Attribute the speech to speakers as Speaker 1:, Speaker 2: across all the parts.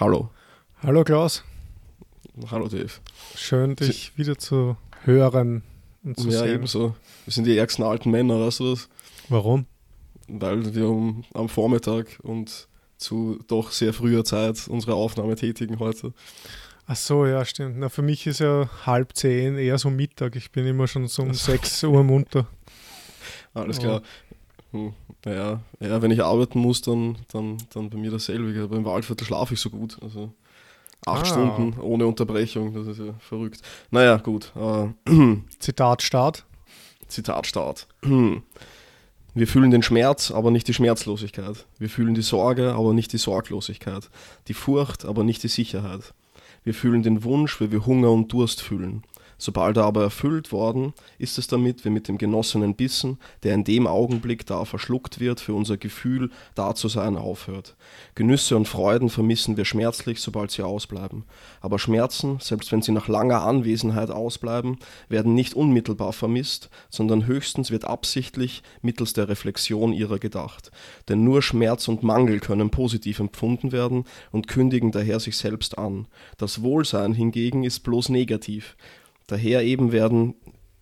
Speaker 1: Hallo.
Speaker 2: Hallo Klaus.
Speaker 1: Hallo Dave.
Speaker 2: Schön, dich Sie wieder zu hören und zu
Speaker 1: ja,
Speaker 2: sehen.
Speaker 1: ebenso. Wir sind die ärgsten alten Männer, weißt du das?
Speaker 2: Warum?
Speaker 1: Weil wir um, am Vormittag und zu doch sehr früher Zeit unsere Aufnahme tätigen heute.
Speaker 2: Ach so, ja, stimmt. Na, für mich ist ja halb zehn eher so Mittag. Ich bin immer schon so um sechs Uhr munter.
Speaker 1: Alles klar. Hm, naja, ja, wenn ich arbeiten muss, dann, dann, dann bei mir dasselbe. Aber im Waldviertel schlafe ich so gut. Also acht ah. Stunden ohne Unterbrechung, das ist ja verrückt. Naja, gut.
Speaker 2: Äh, Zitat Start.
Speaker 1: Zitat Start. Wir fühlen den Schmerz, aber nicht die Schmerzlosigkeit. Wir fühlen die Sorge, aber nicht die Sorglosigkeit. Die Furcht, aber nicht die Sicherheit. Wir fühlen den Wunsch, weil wir Hunger und Durst fühlen. Sobald er aber erfüllt worden, ist es damit wie mit dem genossenen Bissen, der in dem Augenblick, da er verschluckt wird, für unser Gefühl da zu sein aufhört. Genüsse und Freuden vermissen wir schmerzlich, sobald sie ausbleiben. Aber Schmerzen, selbst wenn sie nach langer Anwesenheit ausbleiben, werden nicht unmittelbar vermisst, sondern höchstens wird absichtlich mittels der Reflexion ihrer gedacht. Denn nur Schmerz und Mangel können positiv empfunden werden und kündigen daher sich selbst an. Das Wohlsein hingegen ist bloß negativ. Daher eben werden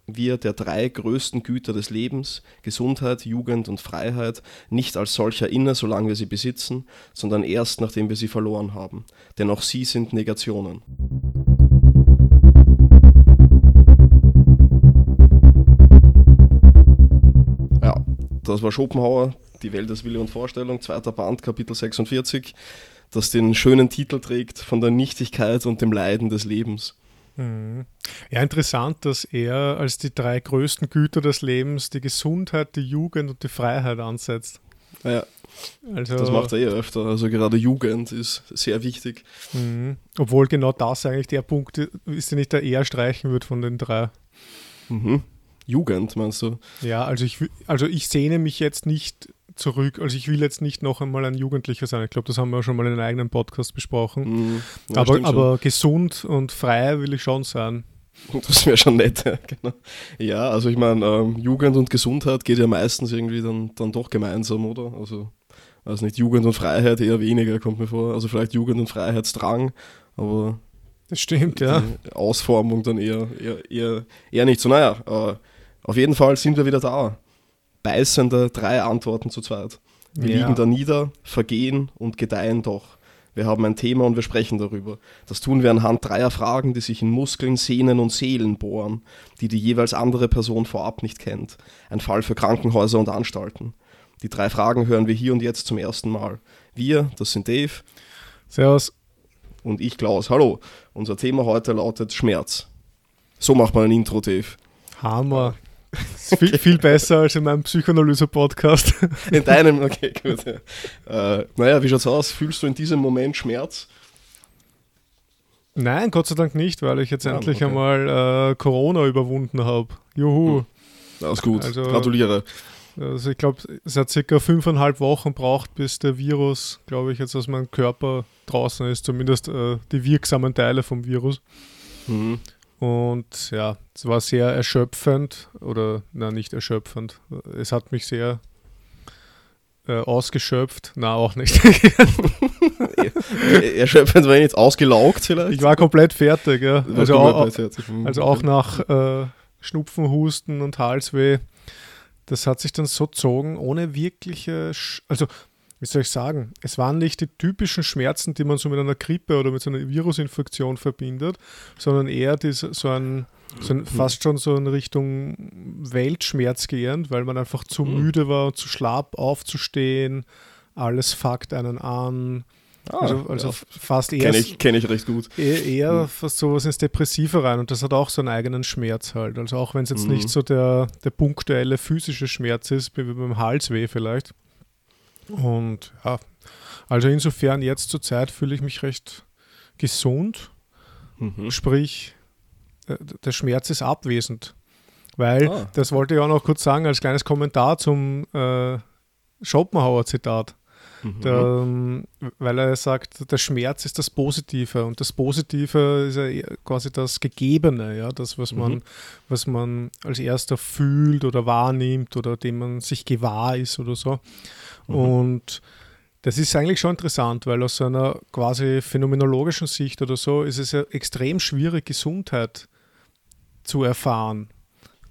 Speaker 1: wir der drei größten Güter des Lebens, Gesundheit, Jugend und Freiheit, nicht als solcher inne, solange wir sie besitzen, sondern erst nachdem wir sie verloren haben. Denn auch sie sind Negationen. Ja, das war Schopenhauer, Die Welt als Wille und Vorstellung, zweiter Band, Kapitel 46, das den schönen Titel trägt von der Nichtigkeit und dem Leiden des Lebens.
Speaker 2: Mhm. Ja, interessant, dass er als die drei größten Güter des Lebens die Gesundheit, die Jugend und die Freiheit ansetzt.
Speaker 1: Ja, also, das macht er eh öfter. Also gerade Jugend ist sehr wichtig.
Speaker 2: Mhm. Obwohl genau das eigentlich der Punkt ist, den ich da eher streichen würde von den drei.
Speaker 1: Mhm. Jugend, meinst du?
Speaker 2: Ja, also ich, also ich sehne mich jetzt nicht zurück. Also ich will jetzt nicht noch einmal ein Jugendlicher sein. Ich glaube, das haben wir schon mal in einem eigenen Podcast besprochen. Mm, ja, aber, aber gesund und frei will ich schon sein.
Speaker 1: Das wäre schon nett, genau. Ja, also ich meine, ähm, Jugend und Gesundheit geht ja meistens irgendwie dann, dann doch gemeinsam, oder? Also, also nicht Jugend und Freiheit eher weniger, kommt mir vor. Also vielleicht Jugend und Freiheitsdrang, aber
Speaker 2: das stimmt, ja.
Speaker 1: Ausformung dann eher, eher, eher, eher nicht so. Naja, äh, auf jeden Fall sind wir wieder da beißende drei Antworten zu zweit. Wir ja. liegen da nieder, vergehen und gedeihen doch. Wir haben ein Thema und wir sprechen darüber. Das tun wir anhand dreier Fragen, die sich in Muskeln, Sehnen und Seelen bohren, die die jeweils andere Person vorab nicht kennt. Ein Fall für Krankenhäuser und Anstalten. Die drei Fragen hören wir hier und jetzt zum ersten Mal. Wir, das sind Dave.
Speaker 2: Servus.
Speaker 1: Und ich, Klaus. Hallo. Unser Thema heute lautet Schmerz. So macht man ein Intro, Dave.
Speaker 2: Hammer. Ist viel, viel besser als in meinem Psychoanalyse-Podcast.
Speaker 1: In deinem, okay, gut. Ja. Äh, naja, wie schaut's aus? Fühlst du in diesem Moment Schmerz?
Speaker 2: Nein, Gott sei Dank nicht, weil ich jetzt ja, endlich okay. einmal äh, Corona überwunden habe. Juhu. Hm.
Speaker 1: Das ist gut. Also, Gratuliere.
Speaker 2: Also ich glaube, es hat circa fünfeinhalb Wochen braucht, bis der Virus, glaube ich, jetzt aus meinem Körper draußen ist, zumindest äh, die wirksamen Teile vom Virus. Mhm. Und ja, es war sehr erschöpfend oder na nicht erschöpfend. Es hat mich sehr äh, ausgeschöpft. Na, auch nicht.
Speaker 1: erschöpfend war ich jetzt ausgelaugt vielleicht?
Speaker 2: Ich war komplett fertig, ja. Also, auch, also auch nach äh, Schnupfen, Husten und Halsweh. Das hat sich dann so gezogen, ohne wirkliche, Sch also wie soll ich sagen, es waren nicht die typischen Schmerzen, die man so mit einer Grippe oder mit so einer Virusinfektion verbindet, sondern eher diese, so, ein, so ein, fast schon so in Richtung Weltschmerz gehend, weil man einfach zu mhm. müde war und zu schlapp aufzustehen, alles fuckt einen an. Ah, also, also ja. fast eher.
Speaker 1: Kenne ich, kenn ich recht gut.
Speaker 2: Eher, eher mhm. fast sowas ins Depressive rein und das hat auch so einen eigenen Schmerz halt. Also auch wenn es jetzt mhm. nicht so der, der punktuelle physische Schmerz ist, wie beim Halsweh vielleicht. Und ja, also insofern jetzt zur Zeit fühle ich mich recht gesund. Mhm. Sprich, äh, der Schmerz ist abwesend. Weil, ah. das wollte ich auch noch kurz sagen, als kleines Kommentar zum äh, Schopenhauer-Zitat. Mhm. Der, ähm, weil er sagt, der Schmerz ist das Positive und das Positive ist ja quasi das Gegebene, ja, das, was man, mhm. was man als erster fühlt oder wahrnimmt oder dem man sich gewahr ist oder so. Mhm. Und Das ist eigentlich schon interessant, weil aus einer quasi phänomenologischen Sicht oder so ist es ja extrem schwierig, Gesundheit zu erfahren.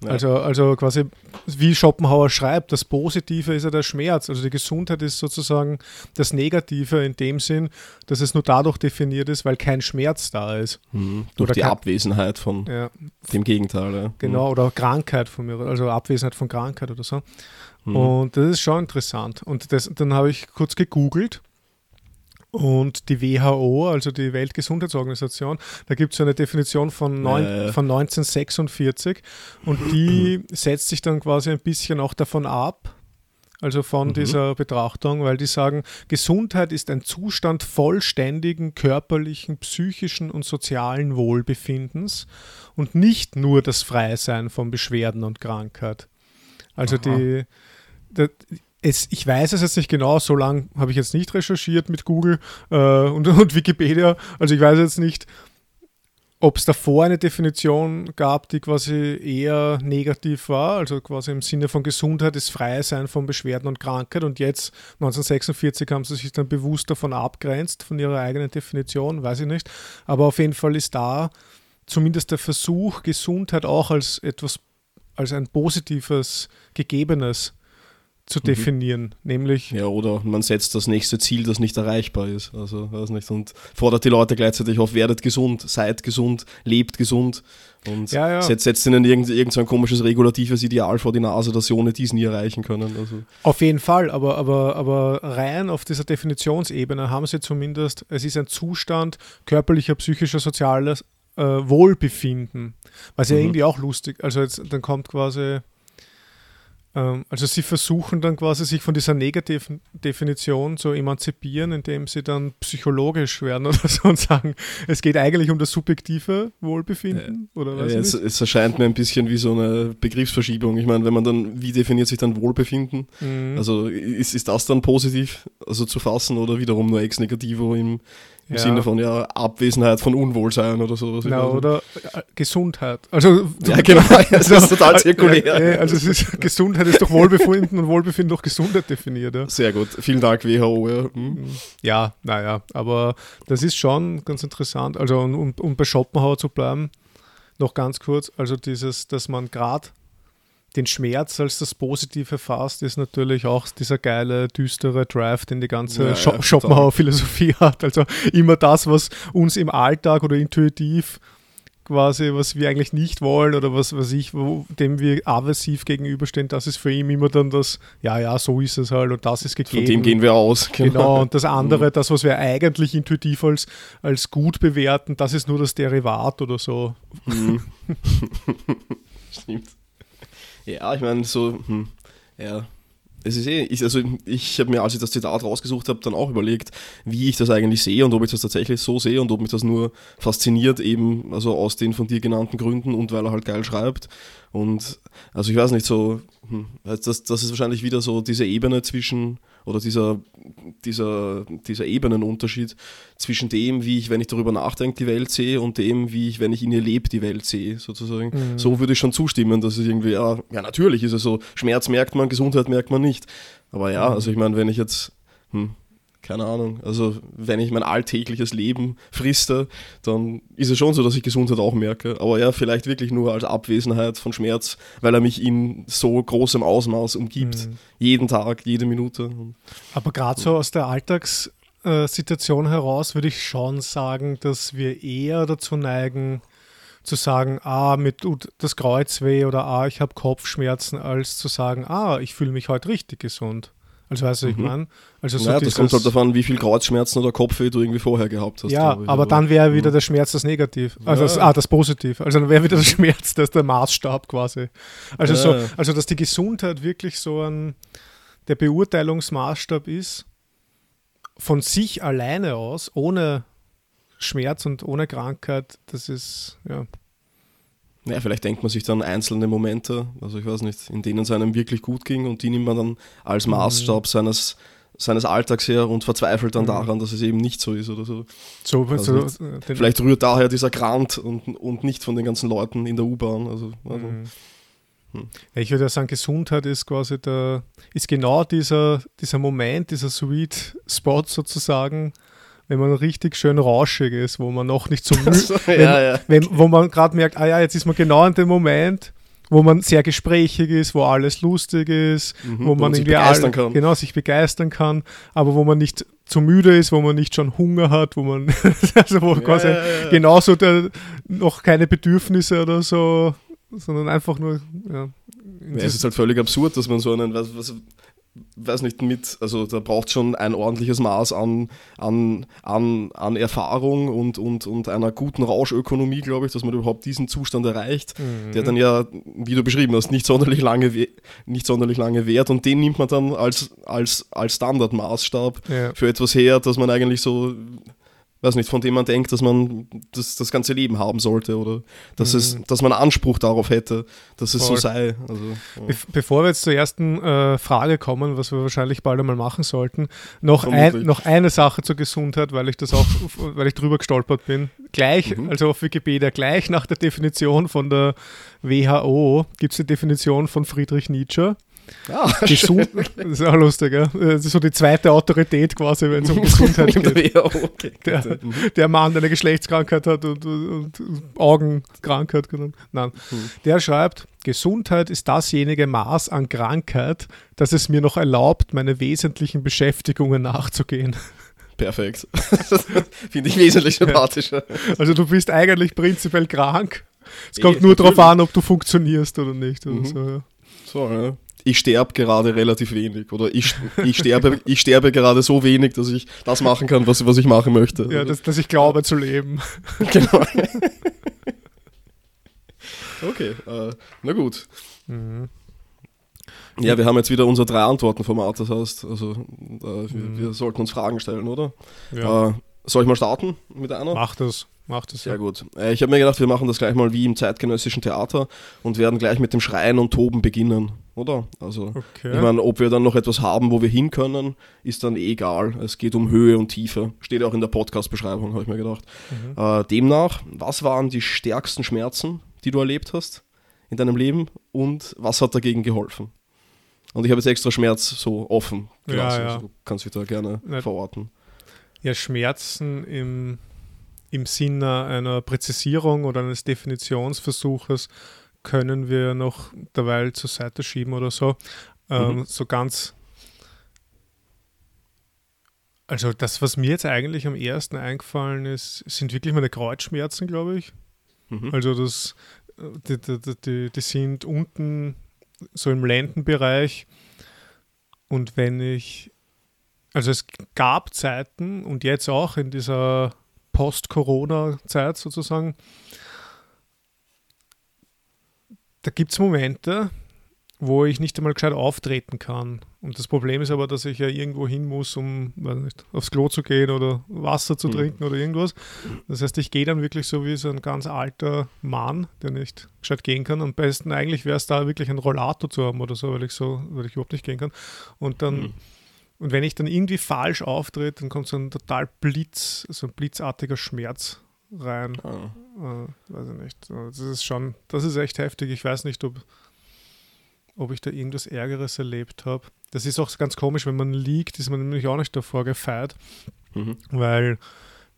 Speaker 2: Ja. Also, also quasi, wie Schopenhauer schreibt, das Positive ist ja der Schmerz. Also die Gesundheit ist sozusagen das Negative in dem Sinn, dass es nur dadurch definiert ist, weil kein Schmerz da ist.
Speaker 1: Mhm. Durch oder die Abwesenheit von ja. dem Gegenteil. Ja.
Speaker 2: Genau, mhm. oder Krankheit von mir, also Abwesenheit von Krankheit oder so. Mhm. Und das ist schon interessant. Und das, dann habe ich kurz gegoogelt und die WHO, also die Weltgesundheitsorganisation, da gibt es eine Definition von, neun, äh. von 1946 und die setzt sich dann quasi ein bisschen auch davon ab, also von mhm. dieser Betrachtung, weil die sagen, Gesundheit ist ein Zustand vollständigen körperlichen, psychischen und sozialen Wohlbefindens und nicht nur das Freisein von Beschwerden und Krankheit. Also die, die, es, ich weiß es jetzt nicht genau, so lange habe ich jetzt nicht recherchiert mit Google äh, und, und, Wikipedia. Also ich weiß jetzt nicht, ob es davor eine Definition gab, die quasi eher negativ war, also quasi im Sinne von Gesundheit ist Freisein von Beschwerden und Krankheit. Und jetzt, 1946, haben sie sich dann bewusst davon abgrenzt, von ihrer eigenen Definition, weiß ich nicht. Aber auf jeden Fall ist da zumindest der Versuch, Gesundheit auch als etwas, als ein positives, gegebenes zu mhm. definieren, mhm. nämlich.
Speaker 1: Ja, oder man setzt das nächste Ziel, das nicht erreichbar ist. Also, weiß nicht, und fordert die Leute gleichzeitig auf, werdet gesund, seid gesund, lebt gesund und ja, ja. setzt, setzt ihnen irgend, irgend so ein komisches regulatives Ideal vor die Nase, dass sie ohne dies nie erreichen können. Also.
Speaker 2: Auf jeden Fall, aber, aber, aber rein auf dieser Definitionsebene haben sie zumindest, es ist ein Zustand körperlicher, psychischer, sozialer äh, Wohlbefinden, was ja mhm. irgendwie auch lustig, also jetzt, dann kommt quasi also sie versuchen dann quasi sich von dieser negativen Definition zu emanzipieren, indem sie dann psychologisch werden oder so und sagen, es geht eigentlich um das subjektive Wohlbefinden
Speaker 1: äh, oder was? Ja, es, es, erscheint mir ein bisschen wie so eine Begriffsverschiebung. Ich meine, wenn man dann, wie definiert sich dann Wohlbefinden? Mhm. Also ist, ist das dann positiv also zu fassen oder wiederum nur ex negativo im, im ja. Sinne von ja, Abwesenheit von Unwohlsein oder sowas.
Speaker 2: Genau, oder äh, Gesundheit. Also,
Speaker 1: ja, genau, das ist total zirkulär.
Speaker 2: also es ist, Gesundheit ist durch Wohlbefinden und Wohlbefinden durch Gesundheit definiert. Ja.
Speaker 1: Sehr gut, vielen Dank WHO. Ja, hm.
Speaker 2: ja naja, aber das ist schon ganz interessant. Also um, um, um bei Schopenhauer zu bleiben, noch ganz kurz, also dieses, dass man gerade den Schmerz als das Positive fasst, ist natürlich auch dieser geile, düstere Drive, den die ganze ja, Scho Schopenhauer-Philosophie hat. Also immer das, was uns im Alltag oder intuitiv quasi, was wir eigentlich nicht wollen oder was weiß ich, wo, dem wir aversiv gegenüberstehen, das ist für ihn immer dann das, ja, ja, so ist es halt und das ist gegeben.
Speaker 1: Von dem gehen wir aus.
Speaker 2: Genau, genau und das andere, mhm. das, was wir eigentlich intuitiv als, als gut bewerten, das ist nur das Derivat oder so. Mhm.
Speaker 1: Stimmt. Ja, ich meine, so, hm, ja. Es ist eh, ich, also ich habe mir, als ich das Zitat rausgesucht habe, dann auch überlegt, wie ich das eigentlich sehe und ob ich das tatsächlich so sehe und ob mich das nur fasziniert, eben, also aus den von dir genannten Gründen und weil er halt geil schreibt. Und also ich weiß nicht, so, hm, das, das ist wahrscheinlich wieder so diese Ebene zwischen, oder dieser, dieser, dieser Ebenenunterschied zwischen dem, wie ich, wenn ich darüber nachdenke, die Welt sehe und dem, wie ich, wenn ich in ihr lebe, die Welt sehe, sozusagen. Mhm. So würde ich schon zustimmen, dass es irgendwie, ja, ja, natürlich ist es so, Schmerz merkt man, Gesundheit merkt man nicht. Aber ja, mhm. also ich meine, wenn ich jetzt, hm, keine Ahnung, also wenn ich mein alltägliches Leben friste, dann ist es schon so, dass ich Gesundheit auch merke. Aber ja, vielleicht wirklich nur als Abwesenheit von Schmerz, weil er mich in so großem Ausmaß umgibt. Mhm. Jeden Tag, jede Minute.
Speaker 2: Aber gerade so aus der Alltagssituation heraus würde ich schon sagen, dass wir eher dazu neigen, zu sagen, ah, mir tut das Kreuz weh oder ah, ich habe Kopfschmerzen, als zu sagen, ah, ich fühle mich heute richtig gesund. Also weißt du, mhm. ich meine? Also
Speaker 1: so ja, das kommt halt davon, wie viel Kreuzschmerzen oder Kopfweh du irgendwie vorher gehabt hast.
Speaker 2: Ja, aber dann wäre wieder mhm. der Schmerz das Negativ. Also ja. das, ah, das Positiv. Also dann wäre wieder der Schmerz das der Maßstab quasi. Also ja. so, also dass die Gesundheit wirklich so ein der Beurteilungsmaßstab ist, von sich alleine aus, ohne Schmerz und ohne Krankheit, das ist, ja.
Speaker 1: Ja, vielleicht denkt man sich dann einzelne Momente, also ich weiß nicht, in denen es einem wirklich gut ging und die nimmt man dann als mhm. Maßstab seines, seines Alltags her und verzweifelt dann mhm. daran, dass es eben nicht so ist oder so. so, also so nicht, vielleicht rührt daher dieser Grant und, und nicht von den ganzen Leuten in der U-Bahn. Also, also.
Speaker 2: Mhm. Hm. Ich würde ja sagen, Gesundheit ist quasi der, ist genau dieser, dieser Moment, dieser Sweet Spot sozusagen, wenn man richtig schön rauschig ist, wo man noch nicht so müde, so, ja, ja. Wenn, wo man gerade merkt, ah ja, jetzt ist man genau in dem Moment, wo man sehr gesprächig ist, wo alles lustig ist, mhm, wo, wo man, irgendwie all, genau sich begeistern kann, aber wo man nicht zu müde ist, wo man nicht schon Hunger hat, wo man also wo ja, quasi genauso der, noch keine Bedürfnisse oder so, sondern einfach nur ja,
Speaker 1: es ist halt völlig absurd, dass man so einen, was, was, weiß nicht, mit, also da braucht schon ein ordentliches Maß an, an, an, an Erfahrung und, und, und einer guten Rauschökonomie, glaube ich, dass man überhaupt diesen Zustand erreicht, mhm. der dann ja, wie du beschrieben hast, nicht sonderlich lange, nicht sonderlich lange währt und den nimmt man dann als, als, als Standardmaßstab ja. für etwas her, dass man eigentlich so weiß nicht, von dem man denkt, dass man das, das ganze Leben haben sollte oder dass, mhm. es, dass man Anspruch darauf hätte, dass es Voll. so sei. Also,
Speaker 2: ja. Be bevor wir jetzt zur ersten äh, Frage kommen, was wir wahrscheinlich bald einmal machen sollten, noch, ein, noch eine Sache zur Gesundheit, weil ich das auch, weil ich drüber gestolpert bin. Gleich, mhm. also auf Wikipedia, gleich nach der Definition von der WHO gibt es die Definition von Friedrich Nietzsche. Ah, Gesund, das ist auch lustig, ja? Das ist so die zweite Autorität quasi, wenn es um Gesundheit geht. okay, der, der, Mann, der eine Geschlechtskrankheit hat und, und, und Augenkrankheit. Nein. Hm. Der schreibt, Gesundheit ist dasjenige Maß an Krankheit, das es mir noch erlaubt, meine wesentlichen Beschäftigungen nachzugehen.
Speaker 1: Perfekt. Finde ich wesentlich sympathischer.
Speaker 2: Also du bist eigentlich prinzipiell krank. Es kommt e, nur darauf an, ob du funktionierst oder nicht. Oder mhm. so, ja.
Speaker 1: so, ja ich sterbe gerade relativ wenig oder ich, ich, sterbe, ich sterbe gerade so wenig, dass ich das machen kann, was, was ich machen möchte.
Speaker 2: Ja, dass, dass ich glaube zu leben. Genau.
Speaker 1: okay, äh, na gut. Mhm. Ja, wir haben jetzt wieder unser drei Antworten-Format, das heißt, also äh, wir, mhm. wir, sollten uns Fragen stellen, oder? Ja. Äh, soll ich mal starten mit einer?
Speaker 2: Mach das. Macht
Speaker 1: es. Sehr ja. gut. Äh, ich habe mir gedacht, wir machen das gleich mal wie im zeitgenössischen Theater und werden gleich mit dem Schreien und Toben beginnen, oder? Also, okay. ich meine, ob wir dann noch etwas haben, wo wir hin können, ist dann eh egal. Es geht um Höhe und Tiefe. Steht auch in der Podcast-Beschreibung, habe ich mir gedacht. Mhm. Äh, demnach, was waren die stärksten Schmerzen, die du erlebt hast in deinem Leben und was hat dagegen geholfen? Und ich habe jetzt extra Schmerz so offen gelassen. Ja, ja. Also, du kannst dich da gerne verorten.
Speaker 2: Ja, Schmerzen im im Sinne einer Präzisierung oder eines Definitionsversuches können wir noch derweil zur Seite schieben oder so. Ähm, mhm. So ganz. Also das, was mir jetzt eigentlich am ersten eingefallen ist, sind wirklich meine Kreuzschmerzen, glaube ich. Mhm. Also das, die, die, die, die sind unten so im Lendenbereich. Und wenn ich, also es gab Zeiten und jetzt auch in dieser Post-Corona-Zeit sozusagen, da gibt es Momente, wo ich nicht einmal gescheit auftreten kann. Und das Problem ist aber, dass ich ja irgendwo hin muss, um nicht, aufs Klo zu gehen oder Wasser zu mhm. trinken oder irgendwas. Das heißt, ich gehe dann wirklich so wie so ein ganz alter Mann, der nicht gescheit gehen kann. Am besten eigentlich wäre es da wirklich ein Rollator zu haben oder so, weil ich so, weil ich überhaupt nicht gehen kann. Und dann mhm. Und wenn ich dann irgendwie falsch auftrete, dann kommt so ein total Blitz, so ein blitzartiger Schmerz rein. Oh. Äh, weiß ich nicht. Das ist schon, das ist echt heftig. Ich weiß nicht, ob, ob ich da irgendwas Ärgeres erlebt habe. Das ist auch ganz komisch, wenn man liegt, ist man nämlich auch nicht davor gefeit, mhm. weil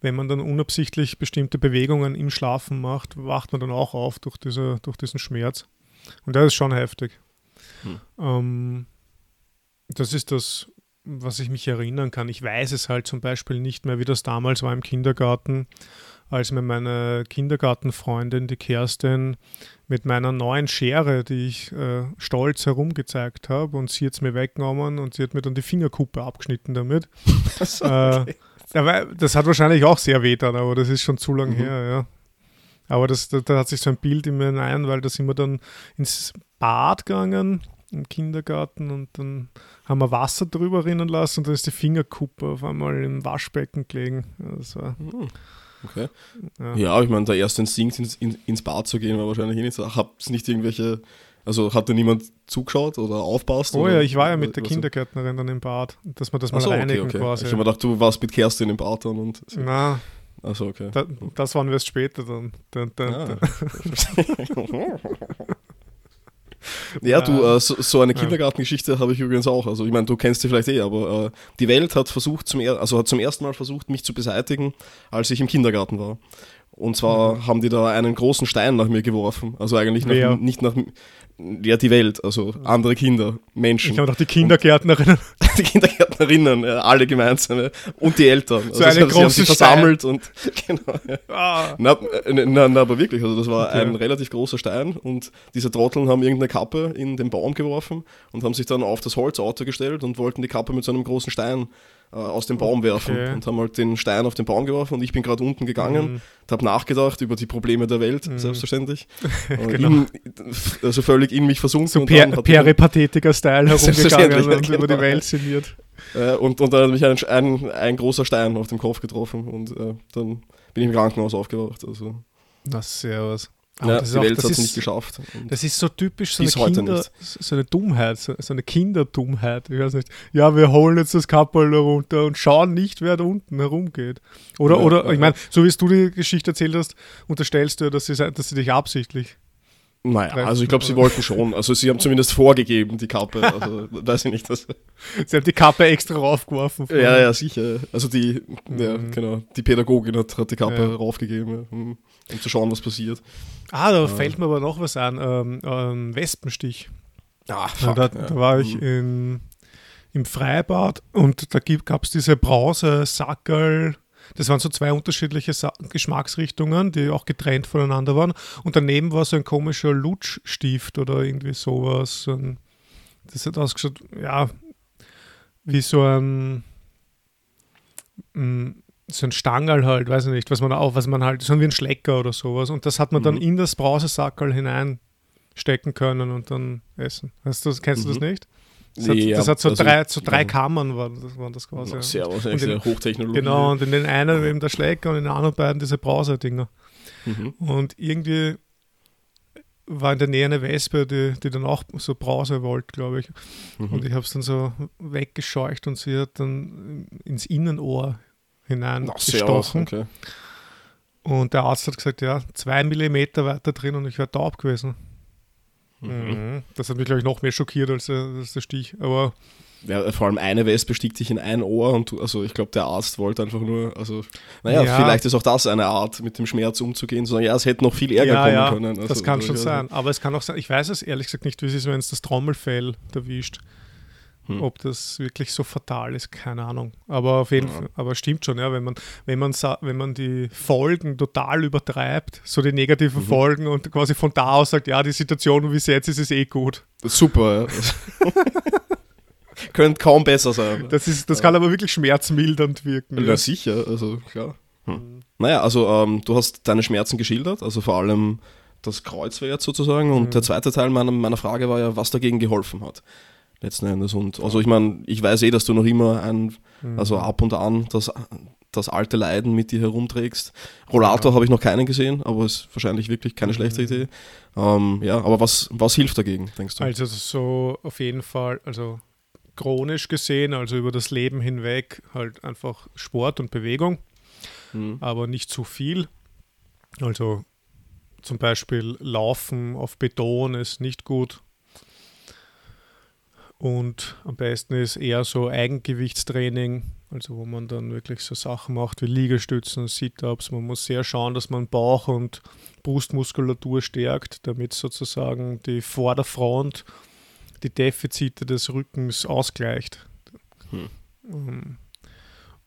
Speaker 2: wenn man dann unabsichtlich bestimmte Bewegungen im Schlafen macht, wacht man dann auch auf durch, diese, durch diesen Schmerz. Und das ist schon heftig. Mhm. Ähm, das ist das was ich mich erinnern kann. Ich weiß es halt zum Beispiel nicht mehr, wie das damals war im Kindergarten, als mir meine Kindergartenfreundin, die Kerstin, mit meiner neuen Schere, die ich äh, stolz herumgezeigt habe, und sie hat es mir weggenommen und sie hat mir dann die Fingerkuppe abgeschnitten damit. Das, okay. äh, das hat wahrscheinlich auch sehr weh dann, aber das ist schon zu lang mhm. her, ja. Aber das, da, da, hat sich so ein Bild in mir hinein, weil da sind wir dann ins Bad gegangen im Kindergarten und dann haben wir Wasser drüber rinnen lassen und dann ist die Fingerkuppe auf einmal im Waschbecken gelegen. Das war, hm,
Speaker 1: okay. Ja, ja ich meine, der erste Instinkt ins, in, ins Bad zu gehen war wahrscheinlich eh nicht so. Habt es nicht irgendwelche, also hat da niemand zugeschaut oder aufpasst?
Speaker 2: Oh
Speaker 1: oder,
Speaker 2: ja, ich war ja mit der Kindergärtnerin dann im Bad, dass wir das mal so, reinigen okay, okay. quasi.
Speaker 1: Ich habe mir gedacht, du warst mit Kerstin im Bad dann und.
Speaker 2: Na. Achso, okay. Da, das waren wir erst später dann. dann, dann, ah. dann.
Speaker 1: Ja, du, äh, so, so, eine Kindergartengeschichte habe ich übrigens auch. Also ich meine, du kennst sie vielleicht eh, aber äh, die Welt hat versucht zum er also hat zum ersten Mal versucht, mich zu beseitigen, als ich im Kindergarten war. Und zwar mhm. haben die da einen großen Stein nach mir geworfen. Also eigentlich nach, nicht nach ja, die Welt, also andere Kinder, Menschen.
Speaker 2: Ich habe doch die Kindergärtnerinnen.
Speaker 1: die Kindergärtnerinnen, ja, alle gemeinsam. Und die Eltern.
Speaker 2: So also, eine sie haben sich
Speaker 1: versammelt und genau. Ja. Ah. Na, na, na, aber wirklich, also das war okay. ein relativ großer Stein und diese Trotteln haben irgendeine Kappe in den Baum geworfen und haben sich dann auf das Holzauto gestellt und wollten die Kappe mit so einem großen Stein äh, aus dem Baum werfen okay. und haben halt den Stein auf den Baum geworfen und ich bin gerade unten gegangen, mhm. habe nachgedacht über die Probleme der Welt, mhm. selbstverständlich. genau. in, also völlig in mich versunken.
Speaker 2: So per, Peripathetiker-Style herumgegangen und genau. über die Welt sinniert.
Speaker 1: Äh, und, und dann hat mich ein, ein, ein, großer Stein auf dem Kopf getroffen und äh, dann bin ich im Krankenhaus aufgewacht. Also.
Speaker 2: Na, servus.
Speaker 1: Aber ja, die Welt hat es nicht geschafft.
Speaker 2: Das ist so typisch so eine, Kinder, so eine Dummheit, so, so, eine Kinderdummheit. Ich weiß nicht. Ja, wir holen jetzt das Kappel runter und schauen nicht, wer da unten herumgeht. Oder, ja, oder ja, ich meine, so wie du die Geschichte erzählt hast, unterstellst du, dass sie, dass sie dich absichtlich
Speaker 1: naja, also ich glaube, sie wollten schon. Also sie haben zumindest vorgegeben, die Kappe. Also weiß ich nicht. Dass
Speaker 2: sie haben die Kappe extra raufgeworfen.
Speaker 1: Ja, ja, sicher. Also die, mhm. ja, genau, die Pädagogin hat, hat die Kappe ja. raufgegeben, um, um, zu schauen, was passiert.
Speaker 2: Ah, da äh. fällt mir aber noch was an. Ähm, ähm, Wespenstich.
Speaker 1: Ah, fuck,
Speaker 2: da, da, war ich mhm. in, im Freibad und da gab es diese Brause-Sackerl das waren so zwei unterschiedliche Sa Geschmacksrichtungen, die auch getrennt voneinander waren. Und daneben war so ein komischer Lutschstift oder irgendwie sowas. Und das hat ausgeschaut, ja, wie so ein, mm, so ein Stangerl halt, weiß ich nicht, was man auch, was man halt, so wie ein Schlecker oder sowas. Und das hat man mhm. dann in das Brausesackerl hineinstecken können und dann essen. Weißt du, kennst mhm. du das mhm. nicht? Das hat, das hat so, also, drei, so drei Kammern, waren das, waren das quasi. Ja,
Speaker 1: sehr wahrscheinlich, sehr Hochtechnologie.
Speaker 2: Genau, und in den einen eben der Schläger und in den anderen beiden diese Browser-Dinger. Mhm. Und irgendwie war in der Nähe eine Wespe, die, die dann auch so Brause wollte, glaube ich. Mhm. Und ich habe es dann so weggescheucht und sie hat dann ins Innenohr hineingestochen. Okay. Und der Arzt hat gesagt, ja, zwei Millimeter weiter drin und ich wäre taub gewesen. Mhm. Das hat mich, glaube ich, noch mehr schockiert als, als der Stich. Aber
Speaker 1: ja, vor allem eine Wespe stieg dich in ein Ohr und also ich glaube, der Arzt wollte einfach nur, also, naja, ja. vielleicht ist auch das eine Art, mit dem Schmerz umzugehen, sondern ja, es hätte noch viel Ärger ja, kommen ja, können.
Speaker 2: Also, das kann schon sein, aber es kann auch sein, ich weiß es ehrlich gesagt nicht, wie es ist, wenn es das Trommelfell erwischt. Hm. Ob das wirklich so fatal ist, keine Ahnung. Aber auf jeden ja. Fall, aber stimmt schon, ja, wenn man, wenn man, wenn man die Folgen total übertreibt, so die negativen mhm. Folgen und quasi von da aus sagt, ja, die Situation, wie es jetzt ist, ist eh gut.
Speaker 1: Super, ja. Könnte kaum besser sein.
Speaker 2: Das, ist, das kann aber wirklich schmerzmildernd wirken.
Speaker 1: Ja, ja. sicher, also klar. Hm. Mhm. Naja, also ähm, du hast deine Schmerzen geschildert, also vor allem das Kreuzwert sozusagen. Und mhm. der zweite Teil meiner, meiner Frage war ja, was dagegen geholfen hat letzten Endes. Und also ich meine, ich weiß eh, dass du noch immer ein, mhm. also ab und an das, das alte Leiden mit dir herumträgst. Rollator ja. habe ich noch keinen gesehen, aber ist wahrscheinlich wirklich keine schlechte mhm. Idee. Ähm, ja, aber was, was hilft dagegen, denkst du?
Speaker 2: Also so auf jeden Fall, also chronisch gesehen, also über das Leben hinweg, halt einfach Sport und Bewegung, mhm. aber nicht zu viel. Also zum Beispiel Laufen auf Beton ist nicht gut. Und am besten ist eher so Eigengewichtstraining, also wo man dann wirklich so Sachen macht wie Liegestützen, Sit-ups. Man muss sehr schauen, dass man Bauch- und Brustmuskulatur stärkt, damit sozusagen die Vorderfront die Defizite des Rückens ausgleicht. Hm. Ähm,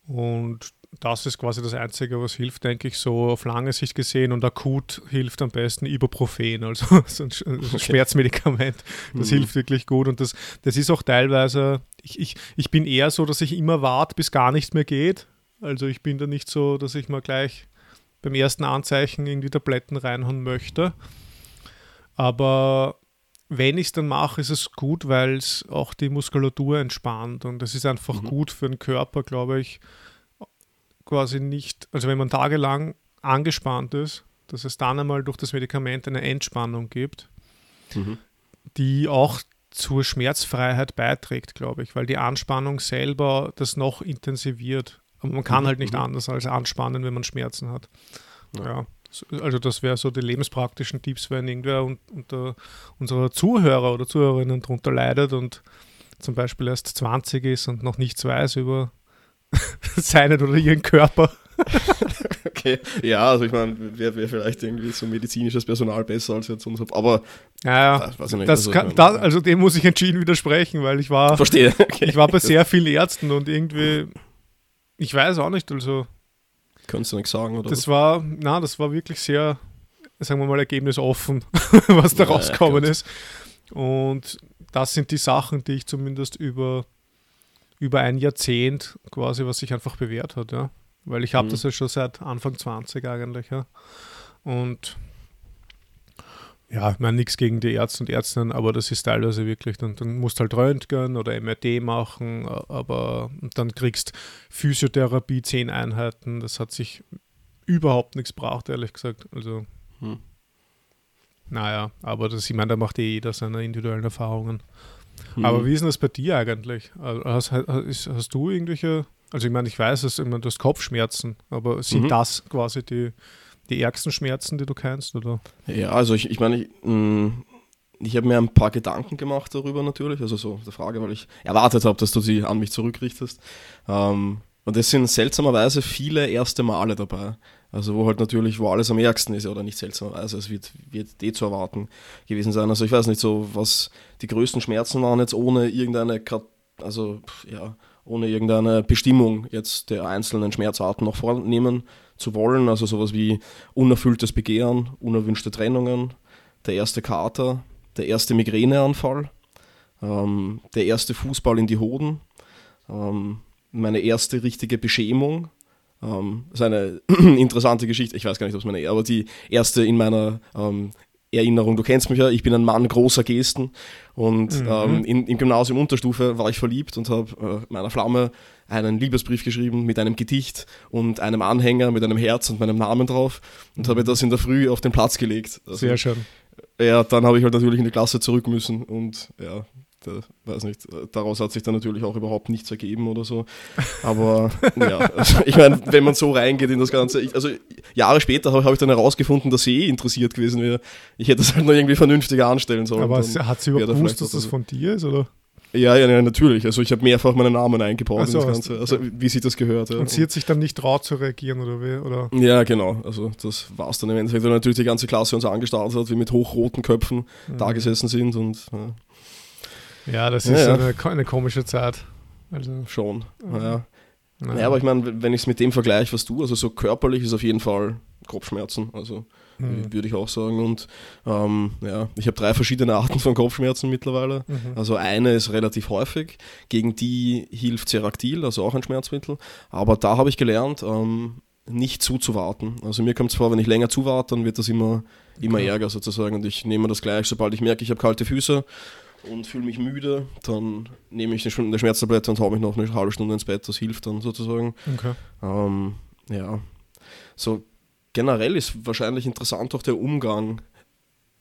Speaker 2: und das ist quasi das Einzige, was hilft, denke ich, so auf lange Sicht gesehen. Und akut hilft am besten Ibuprofen, also so ein okay. Schmerzmedikament. Das mhm. hilft wirklich gut. Und das, das ist auch teilweise, ich, ich, ich bin eher so, dass ich immer warte, bis gar nichts mehr geht. Also ich bin da nicht so, dass ich mal gleich beim ersten Anzeichen irgendwie Tabletten reinhauen möchte. Aber wenn ich es dann mache, ist es gut, weil es auch die Muskulatur entspannt. Und es ist einfach mhm. gut für den Körper, glaube ich, quasi nicht, also wenn man tagelang angespannt ist, dass es dann einmal durch das Medikament eine Entspannung gibt, mhm. die auch zur Schmerzfreiheit beiträgt, glaube ich, weil die Anspannung selber das noch intensiviert. Aber man kann mhm. halt nicht mhm. anders als anspannen, wenn man Schmerzen hat. Ja. ja. Also das wäre so die lebenspraktischen Tipps, wenn irgendwer unter unserer Zuhörer oder Zuhörerinnen darunter leidet und zum Beispiel erst 20 ist und noch nichts weiß über seinen oder ihren Körper.
Speaker 1: okay, ja, also ich meine, wäre wär vielleicht irgendwie so medizinisches Personal besser als jetzt unser, aber
Speaker 2: ja, ja. Das, das also, kann, das, also dem muss ich entschieden widersprechen, weil ich war,
Speaker 1: Verstehe.
Speaker 2: Okay. ich war bei sehr vielen Ärzten und irgendwie, ich weiß auch nicht, also
Speaker 1: Kannst du nichts sagen, oder?
Speaker 2: Das war, na, das war wirklich sehr, sagen wir mal, ergebnisoffen, was da rausgekommen ja, ist. Und das sind die Sachen, die ich zumindest über, über ein Jahrzehnt quasi, was sich einfach bewährt hat, ja. Weil ich habe mhm. das ja schon seit Anfang 20 eigentlich, ja. Und ja, ich meine nichts gegen die Ärzte und Ärztinnen, aber das ist teilweise wirklich, dann, dann musst halt Röntgen oder MRT machen, aber dann kriegst Physiotherapie zehn Einheiten, das hat sich überhaupt nichts braucht, ehrlich gesagt. Also, hm. naja, aber das, ich meine, da macht eh jeder seine individuellen Erfahrungen. Hm. Aber wie ist denn das bei dir eigentlich? Also, hast, hast, hast du irgendwelche, also ich meine, ich weiß, dass immer du hast Kopfschmerzen, aber sind mhm. das quasi die die ärgsten Schmerzen, die du kennst? Oder?
Speaker 1: Ja, also ich, ich meine, ich, mm, ich habe mir ein paar Gedanken gemacht darüber natürlich, also so der Frage, weil ich erwartet habe, dass du sie an mich zurückrichtest. Ähm, und es sind seltsamerweise viele erste Male dabei. Also wo halt natürlich, wo alles am ärgsten ist, oder nicht seltsamerweise, es wird, wird eh zu erwarten gewesen sein. Also ich weiß nicht so, was die größten Schmerzen waren jetzt ohne irgendeine, also ja, ohne irgendeine Bestimmung jetzt der einzelnen Schmerzarten noch vornehmen zu wollen. Also sowas wie unerfülltes Begehren, unerwünschte Trennungen, der erste Kater, der erste Migräneanfall, ähm, der erste Fußball in die Hoden, ähm, meine erste richtige Beschämung. Ähm, das ist eine interessante Geschichte, ich weiß gar nicht, ob es meine, aber die erste in meiner ähm, Erinnerung, du kennst mich ja, ich bin ein Mann großer Gesten und mhm. ähm, in, im Gymnasium Unterstufe war ich verliebt und habe äh, meiner Flamme einen Liebesbrief geschrieben mit einem Gedicht und einem Anhänger mit einem Herz und meinem Namen drauf und mhm. habe das in der Früh auf den Platz gelegt.
Speaker 2: Also, Sehr schön.
Speaker 1: Ja, dann habe ich halt natürlich in die Klasse zurück müssen und ja, da, weiß nicht, daraus hat sich dann natürlich auch überhaupt nichts ergeben oder so. Aber ja, also ich meine, wenn man so reingeht in das Ganze, ich, also Jahre später habe hab ich dann herausgefunden, dass sie eh interessiert gewesen wäre. Ich hätte es halt noch irgendwie vernünftiger anstellen sollen.
Speaker 2: Aber hat sie überhaupt gewusst, dass das von dir ist, oder?
Speaker 1: Ja, ja, ja, natürlich. Also ich habe mehrfach meinen Namen eingebaut so, in das Ganze. Also wie sich das gehört. Ja.
Speaker 2: Und sie hat sich dann nicht traut zu reagieren, oder wie? Oder?
Speaker 1: Ja, genau. Also das war es dann im Endeffekt, weil natürlich die ganze Klasse uns angestarrt hat, wie mit hochroten Köpfen mhm. da gesessen sind und ja.
Speaker 2: Ja, das ist ja, eine, eine, komische Zeit.
Speaker 1: Also, Schon, naja. Naja. Ja, aber ich meine, wenn ich es mit dem vergleiche, was du, also so körperlich ist auf jeden Fall Kopfschmerzen, also mhm. würde ich auch sagen. Und ähm, ja, ich habe drei verschiedene Arten von Kopfschmerzen mittlerweile. Mhm. Also eine ist relativ häufig, gegen die hilft Seractil, also auch ein Schmerzmittel. Aber da habe ich gelernt, ähm, nicht zuzuwarten. Also mir kommt es vor, wenn ich länger zuwarte, dann wird das immer, immer okay. ärger sozusagen. Und ich nehme das gleich, sobald ich merke, ich habe kalte Füße, und fühle mich müde, dann nehme ich eine, Schmerztablette und haue mich noch eine halbe Stunde ins Bett. Das hilft dann sozusagen. Okay. Ähm, ja, so generell ist wahrscheinlich interessant auch der Umgang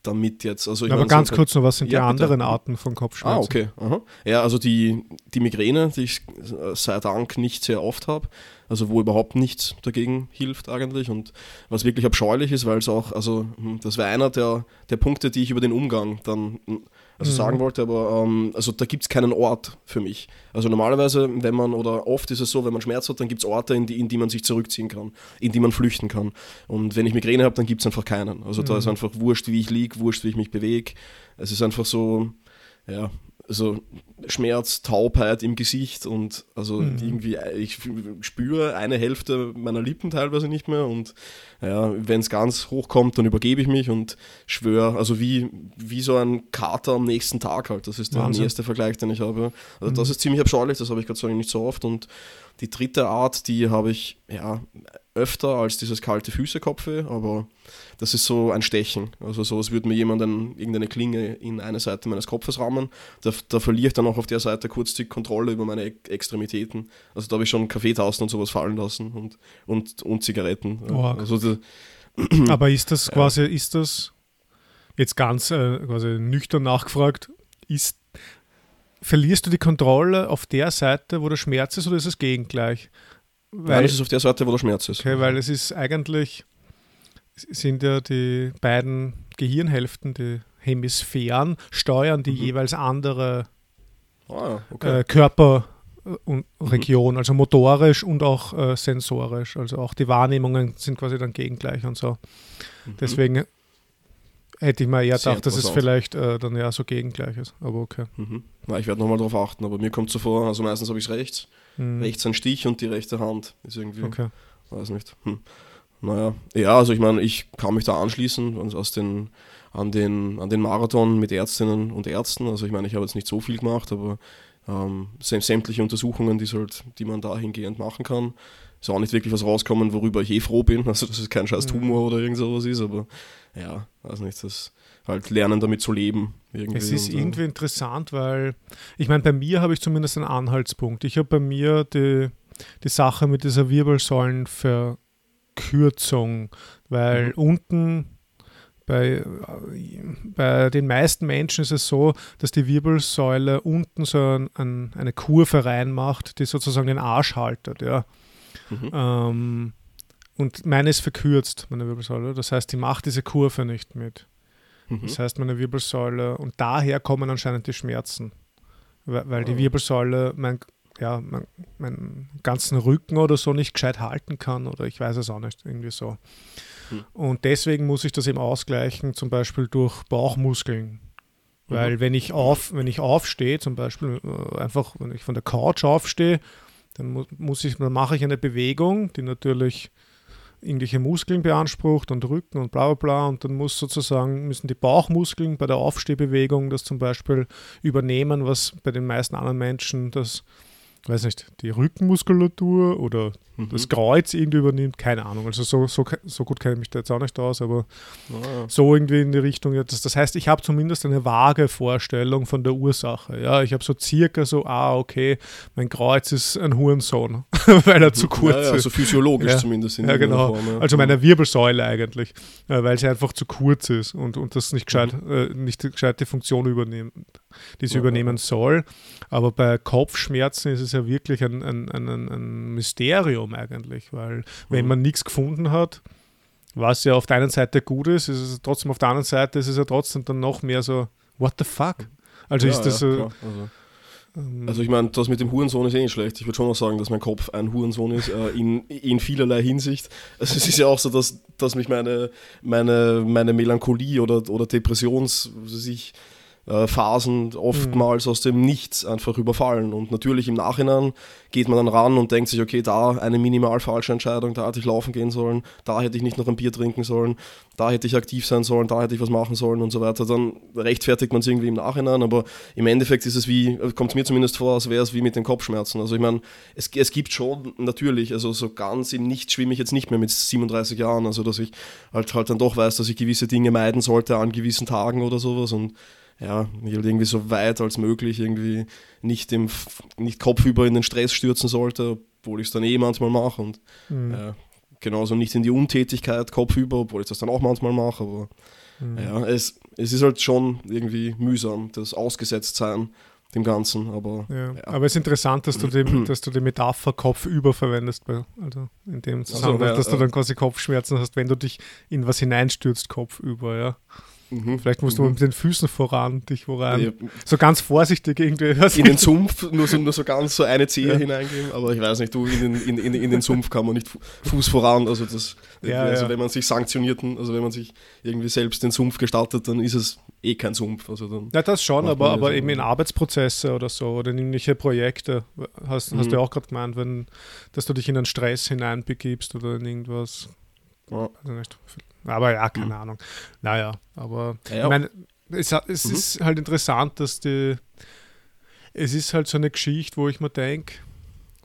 Speaker 1: damit jetzt. Also
Speaker 2: aber ganz so, kurz noch, was sind ja, die anderen bitte. Arten von Kopfschmerzen?
Speaker 1: Ah, okay. Aha. Ja, also die, die Migräne, die ich äh, sei Dank nicht sehr oft habe, also wo überhaupt nichts dagegen hilft eigentlich und was wirklich abscheulich ist, weil es auch, also hm, das wäre einer der, der Punkte, die ich über den Umgang dann hm, also mhm. sagen wollte, aber ähm, also da gibt es keinen Ort für mich. Also normalerweise, wenn man, oder oft ist es so, wenn man Schmerz hat, dann gibt es Orte, in die, in die man sich zurückziehen kann, in die man flüchten kann. Und wenn ich Migräne habe, dann gibt es einfach keinen. Also mhm. da ist einfach wurscht, wie ich liege, wurscht, wie ich mich bewege. Es ist einfach so, ja, also Schmerz, Taubheit im Gesicht und also mhm. irgendwie, ich spüre eine Hälfte meiner Lippen teilweise nicht mehr und ja, wenn es ganz hoch kommt, dann übergebe ich mich und schwöre, also wie, wie so ein Kater am nächsten Tag halt, das ist der Wahnsinn. nächste Vergleich, den ich habe. Also mhm. das ist ziemlich abscheulich, das habe ich gerade nicht so oft und die dritte Art, die habe ich ja öfter als dieses kalte Füße-Kopfweh, aber das ist so ein Stechen. Also so, als würde mir jemand ein, irgendeine Klinge in eine Seite meines Kopfes rammen. Da, da verliere ich dann auch auf der Seite kurz die Kontrolle über meine Extremitäten. Also da habe ich schon Kaffeetassen und sowas fallen lassen und, und, und Zigaretten. Oh, also
Speaker 2: die, aber ist das quasi, ist das jetzt ganz äh, quasi nüchtern nachgefragt, ist verlierst du die Kontrolle auf der Seite, wo der Schmerz ist, oder ist es gegengleich?
Speaker 1: Weil, Nein, es ist auf der Seite, wo der Schmerz ist.
Speaker 2: Okay, weil es ist eigentlich, sind ja die beiden Gehirnhälften, die Hemisphären, steuern die mhm. jeweils andere ah, okay. äh, Körperregion, also motorisch und auch äh, sensorisch. Also auch die Wahrnehmungen sind quasi dann gegengleich und so. Mhm. Deswegen hätte ich mir eher gedacht, dass es vielleicht äh, dann ja so gegengleich ist. Aber okay.
Speaker 1: Mhm. Na, ich werde nochmal darauf achten, aber mir kommt so vor, also meistens habe ich es rechts, mhm. rechts ein Stich und die rechte Hand ist irgendwie, okay. weiß nicht. Hm. Naja, ja, also ich meine, ich kann mich da anschließen aus den, an, den, an den Marathon mit Ärztinnen und Ärzten. Also ich meine, ich habe jetzt nicht so viel gemacht, aber ähm, sämtliche Untersuchungen, die, halt, die man dahingehend machen kann. Ist auch nicht wirklich was rauskommen, worüber ich eh froh bin. Also dass es kein scheiß mhm. Tumor oder irgend sowas ist, aber ja, weiß nicht, das halt lernen damit zu leben.
Speaker 2: Irgendwie es ist und, irgendwie interessant, weil ich meine, bei mir habe ich zumindest einen Anhaltspunkt. Ich habe bei mir die, die Sache mit dieser Wirbelsäulen Kürzung, weil mhm. unten bei, bei den meisten Menschen ist es so, dass die Wirbelsäule unten so ein, ein, eine Kurve reinmacht, die sozusagen den Arsch haltet. Ja. Mhm. Ähm, und meine ist verkürzt, meine Wirbelsäule. Das heißt, die macht diese Kurve nicht mit. Mhm. Das heißt, meine Wirbelsäule, und daher kommen anscheinend die Schmerzen. Weil, weil oh. die Wirbelsäule mein ja, mein, meinen ganzen Rücken oder so nicht gescheit halten kann oder ich weiß es auch nicht, irgendwie so. Hm. Und deswegen muss ich das eben ausgleichen, zum Beispiel durch Bauchmuskeln. Weil mhm. wenn ich auf, wenn ich aufstehe, zum Beispiel äh, einfach, wenn ich von der Couch aufstehe, dann mu muss ich, dann mache ich eine Bewegung, die natürlich irgendwelche Muskeln beansprucht und Rücken und bla bla bla und dann muss sozusagen, müssen die Bauchmuskeln bei der Aufstehbewegung das zum Beispiel übernehmen, was bei den meisten anderen Menschen das weiß nicht, die Rückenmuskulatur oder mhm. das Kreuz irgendwie übernimmt, keine Ahnung. Also so, so, so gut kenne ich mich da jetzt auch nicht aus, aber oh so irgendwie in die Richtung. Das, das heißt, ich habe zumindest eine vage Vorstellung von der Ursache. Ja, ich habe so circa so, ah, okay, mein Kreuz ist ein Hurensohn, weil er zu kurz ja, ja, ist.
Speaker 1: Also physiologisch ja, zumindest
Speaker 2: in ja, genau. Form. Ja. Also meine Wirbelsäule eigentlich, weil sie einfach zu kurz ist und, und das nicht gescheit, mhm. äh, nicht gescheit die Funktion übernimmt die sie ja, übernehmen soll. Aber bei Kopfschmerzen ist es ja wirklich ein, ein, ein, ein Mysterium eigentlich, weil wenn mhm. man nichts gefunden hat, was ja auf der einen Seite gut ist, ist es trotzdem auf der anderen Seite ist es ja trotzdem dann noch mehr so, what the fuck? Also ja, ist das so.
Speaker 1: Also. Ähm, also ich meine, das mit dem Hurensohn ist eh nicht schlecht. Ich würde schon noch sagen, dass mein Kopf ein Hurensohn ist, äh, in, in vielerlei Hinsicht. Also es ist ja auch so, dass, dass mich meine, meine, meine Melancholie oder, oder Depressions, sich äh, Phasen oftmals mhm. aus dem Nichts einfach überfallen. Und natürlich im Nachhinein geht man dann ran und denkt sich, okay, da eine minimal falsche Entscheidung, da hätte ich laufen gehen sollen, da hätte ich nicht noch ein Bier trinken sollen, da hätte ich aktiv sein sollen, da hätte ich was machen sollen und so weiter. Dann rechtfertigt man es irgendwie im Nachhinein, aber im Endeffekt ist es wie, kommt es mir zumindest vor, als wäre es wie mit den Kopfschmerzen. Also ich meine, es, es gibt schon natürlich, also so ganz im Nichts schwimme ich jetzt nicht mehr mit 37 Jahren, also dass ich halt, halt dann doch weiß, dass ich gewisse Dinge meiden sollte an gewissen Tagen oder sowas und ja, halt irgendwie so weit als möglich irgendwie nicht, im, nicht kopfüber in den Stress stürzen sollte, obwohl ich es dann eh manchmal mache und mhm. ja, genauso nicht in die Untätigkeit kopfüber, obwohl ich das dann auch manchmal mache, aber mhm. ja, es, es ist halt schon irgendwie mühsam, das Ausgesetztsein dem Ganzen, aber
Speaker 2: ja. Ja. Aber es ist interessant, dass du die, dass du die Metapher kopfüber verwendest, bei, also in dem Zusammenhang, also, ja, dass du dann quasi Kopfschmerzen hast, wenn du dich in was hineinstürzt, kopfüber, ja. Mhm. Vielleicht musst du mhm. mit den Füßen voran, dich voran. Ja. So ganz vorsichtig irgendwie.
Speaker 1: In den Sumpf, nur so, nur so ganz so eine Zehe ja. hineingeben, aber ich weiß nicht, du, in den, in, in, in den Sumpf kann man nicht Fuß voran. Also, das, ja, also wenn man sich sanktionierten, also wenn man sich irgendwie selbst den Sumpf gestartet, dann ist es eh kein Sumpf. Also dann
Speaker 2: ja, das schon, aber, aber so eben in Arbeitsprozesse oder so oder in irgendwelche Projekte, hast, mhm. hast du ja auch gerade gemeint, wenn, dass du dich in einen Stress hineinbegibst oder in irgendwas. Ja. Also nicht, aber ja, keine mhm. Ahnung. Naja, aber ja, ich meine, es, es mhm. ist halt interessant, dass die. Es ist halt so eine Geschichte, wo ich mir denke,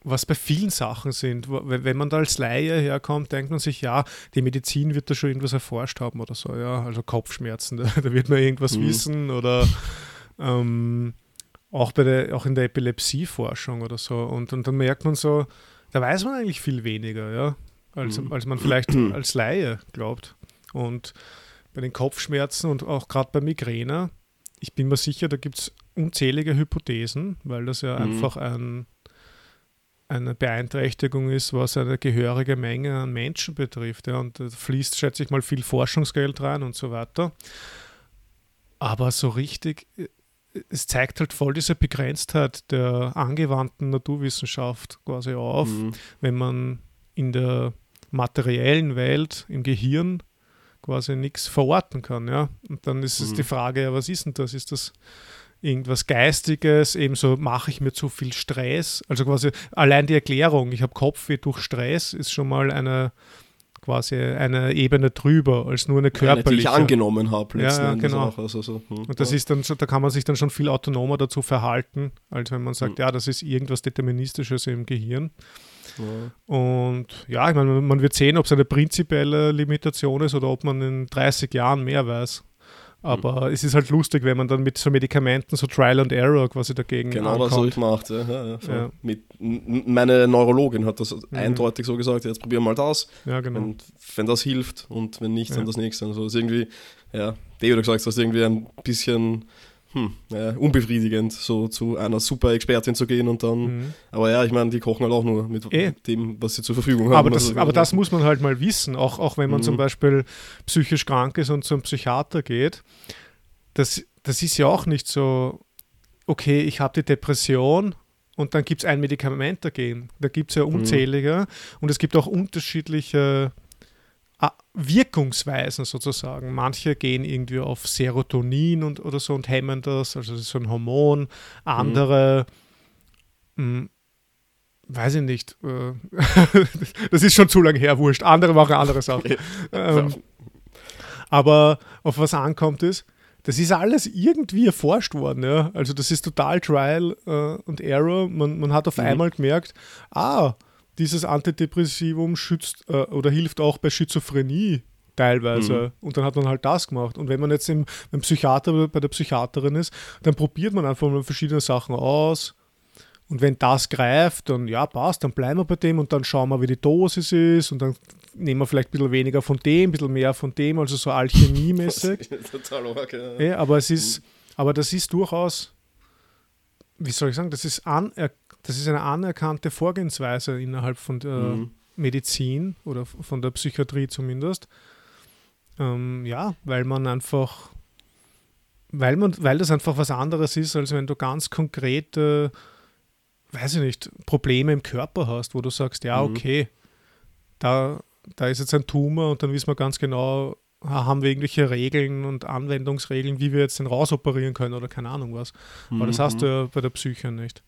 Speaker 2: was bei vielen Sachen sind. Wenn man da als Laie herkommt, denkt man sich, ja, die Medizin wird da schon irgendwas erforscht haben oder so, ja, also Kopfschmerzen, da, da wird man irgendwas mhm. wissen oder ähm, auch, bei der, auch in der Epilepsieforschung oder so. Und, und dann merkt man so, da weiß man eigentlich viel weniger, ja, als, mhm. als man vielleicht als Laie glaubt. Und bei den Kopfschmerzen und auch gerade bei Migräne, ich bin mir sicher, da gibt es unzählige Hypothesen, weil das ja mhm. einfach ein, eine Beeinträchtigung ist, was eine gehörige Menge an Menschen betrifft. Ja, und da fließt, schätze ich mal, viel Forschungsgeld rein und so weiter. Aber so richtig, es zeigt halt voll diese Begrenztheit der angewandten Naturwissenschaft quasi auf, mhm. wenn man in der materiellen Welt, im Gehirn, quasi nichts verorten kann. Ja? Und dann ist es die mhm. Frage, ja, was ist denn das? Ist das irgendwas Geistiges, ebenso mache ich mir zu viel Stress. Also quasi allein die Erklärung, ich habe Kopfweh durch Stress, ist schon mal eine quasi eine Ebene drüber als nur eine körperliche. Eine, die ich
Speaker 1: angenommen habe
Speaker 2: letzten ja, ja, genau. Also so, hm, Und das ja. ist dann schon, da kann man sich dann schon viel autonomer dazu verhalten, als wenn man sagt, hm. ja, das ist irgendwas Deterministisches im Gehirn. Ja. Und ja, ich meine, man wird sehen, ob es eine prinzipielle Limitation ist oder ob man in 30 Jahren mehr weiß. Aber mhm. es ist halt lustig, wenn man dann mit so Medikamenten so Trial and Error quasi dagegen
Speaker 1: Genau, ankommt. das habe ich gemacht. Ja, ja, ja. Mit, meine Neurologin hat das mhm. eindeutig so gesagt, jetzt probieren wir mal das.
Speaker 2: Ja, genau.
Speaker 1: Und wenn das hilft und wenn nicht, dann das nächste. Also das ist irgendwie, ja, oder gesagt, das ist irgendwie ein bisschen hm, ja, unbefriedigend, so zu einer super Expertin zu gehen und dann. Mhm. Aber ja, ich meine, die kochen halt auch nur mit eh. dem, was sie zur Verfügung haben.
Speaker 2: Aber das, also, aber das muss man halt mal wissen, auch, auch wenn man mhm. zum Beispiel psychisch krank ist und zum Psychiater geht. Das, das ist ja auch nicht so, okay, ich habe die Depression und dann gibt es ein Medikament dagegen. Da gibt es ja mhm. unzählige mhm. und es gibt auch unterschiedliche Ah, Wirkungsweisen sozusagen. Manche gehen irgendwie auf Serotonin und, oder so und hemmen das, also das ist so ein Hormon. Andere, mhm. mh, weiß ich nicht, äh, das ist schon zu lange her, wurscht. Andere machen andere Sachen. ähm, aber auf was ankommt ist, das ist alles irgendwie erforscht worden. Ja? Also das ist total Trial äh, und Error. Man, man hat auf mhm. einmal gemerkt, ah, dieses Antidepressivum schützt äh, oder hilft auch bei Schizophrenie teilweise. Mhm. Und dann hat man halt das gemacht. Und wenn man jetzt im, beim Psychiater oder bei der Psychiaterin ist, dann probiert man einfach mal verschiedene Sachen aus. Und wenn das greift, dann ja, passt, dann bleiben wir bei dem und dann schauen wir, wie die Dosis ist und dann nehmen wir vielleicht ein bisschen weniger von dem, ein bisschen mehr von dem, also so alchemiemäßig. Total arg, ja. ja. aber es ist, mhm. aber das ist durchaus, wie soll ich sagen, das ist anerkannt das ist eine anerkannte Vorgehensweise innerhalb von der mhm. Medizin oder von der Psychiatrie zumindest. Ähm, ja, weil man einfach, weil man, weil das einfach was anderes ist, als wenn du ganz konkrete, weiß ich nicht, Probleme im Körper hast, wo du sagst, ja, mhm. okay, da, da ist jetzt ein Tumor und dann wissen wir ganz genau, haben wir irgendwelche Regeln und Anwendungsregeln, wie wir jetzt den rausoperieren können oder keine Ahnung was. Aber das hast mhm. du ja bei der Psyche nicht.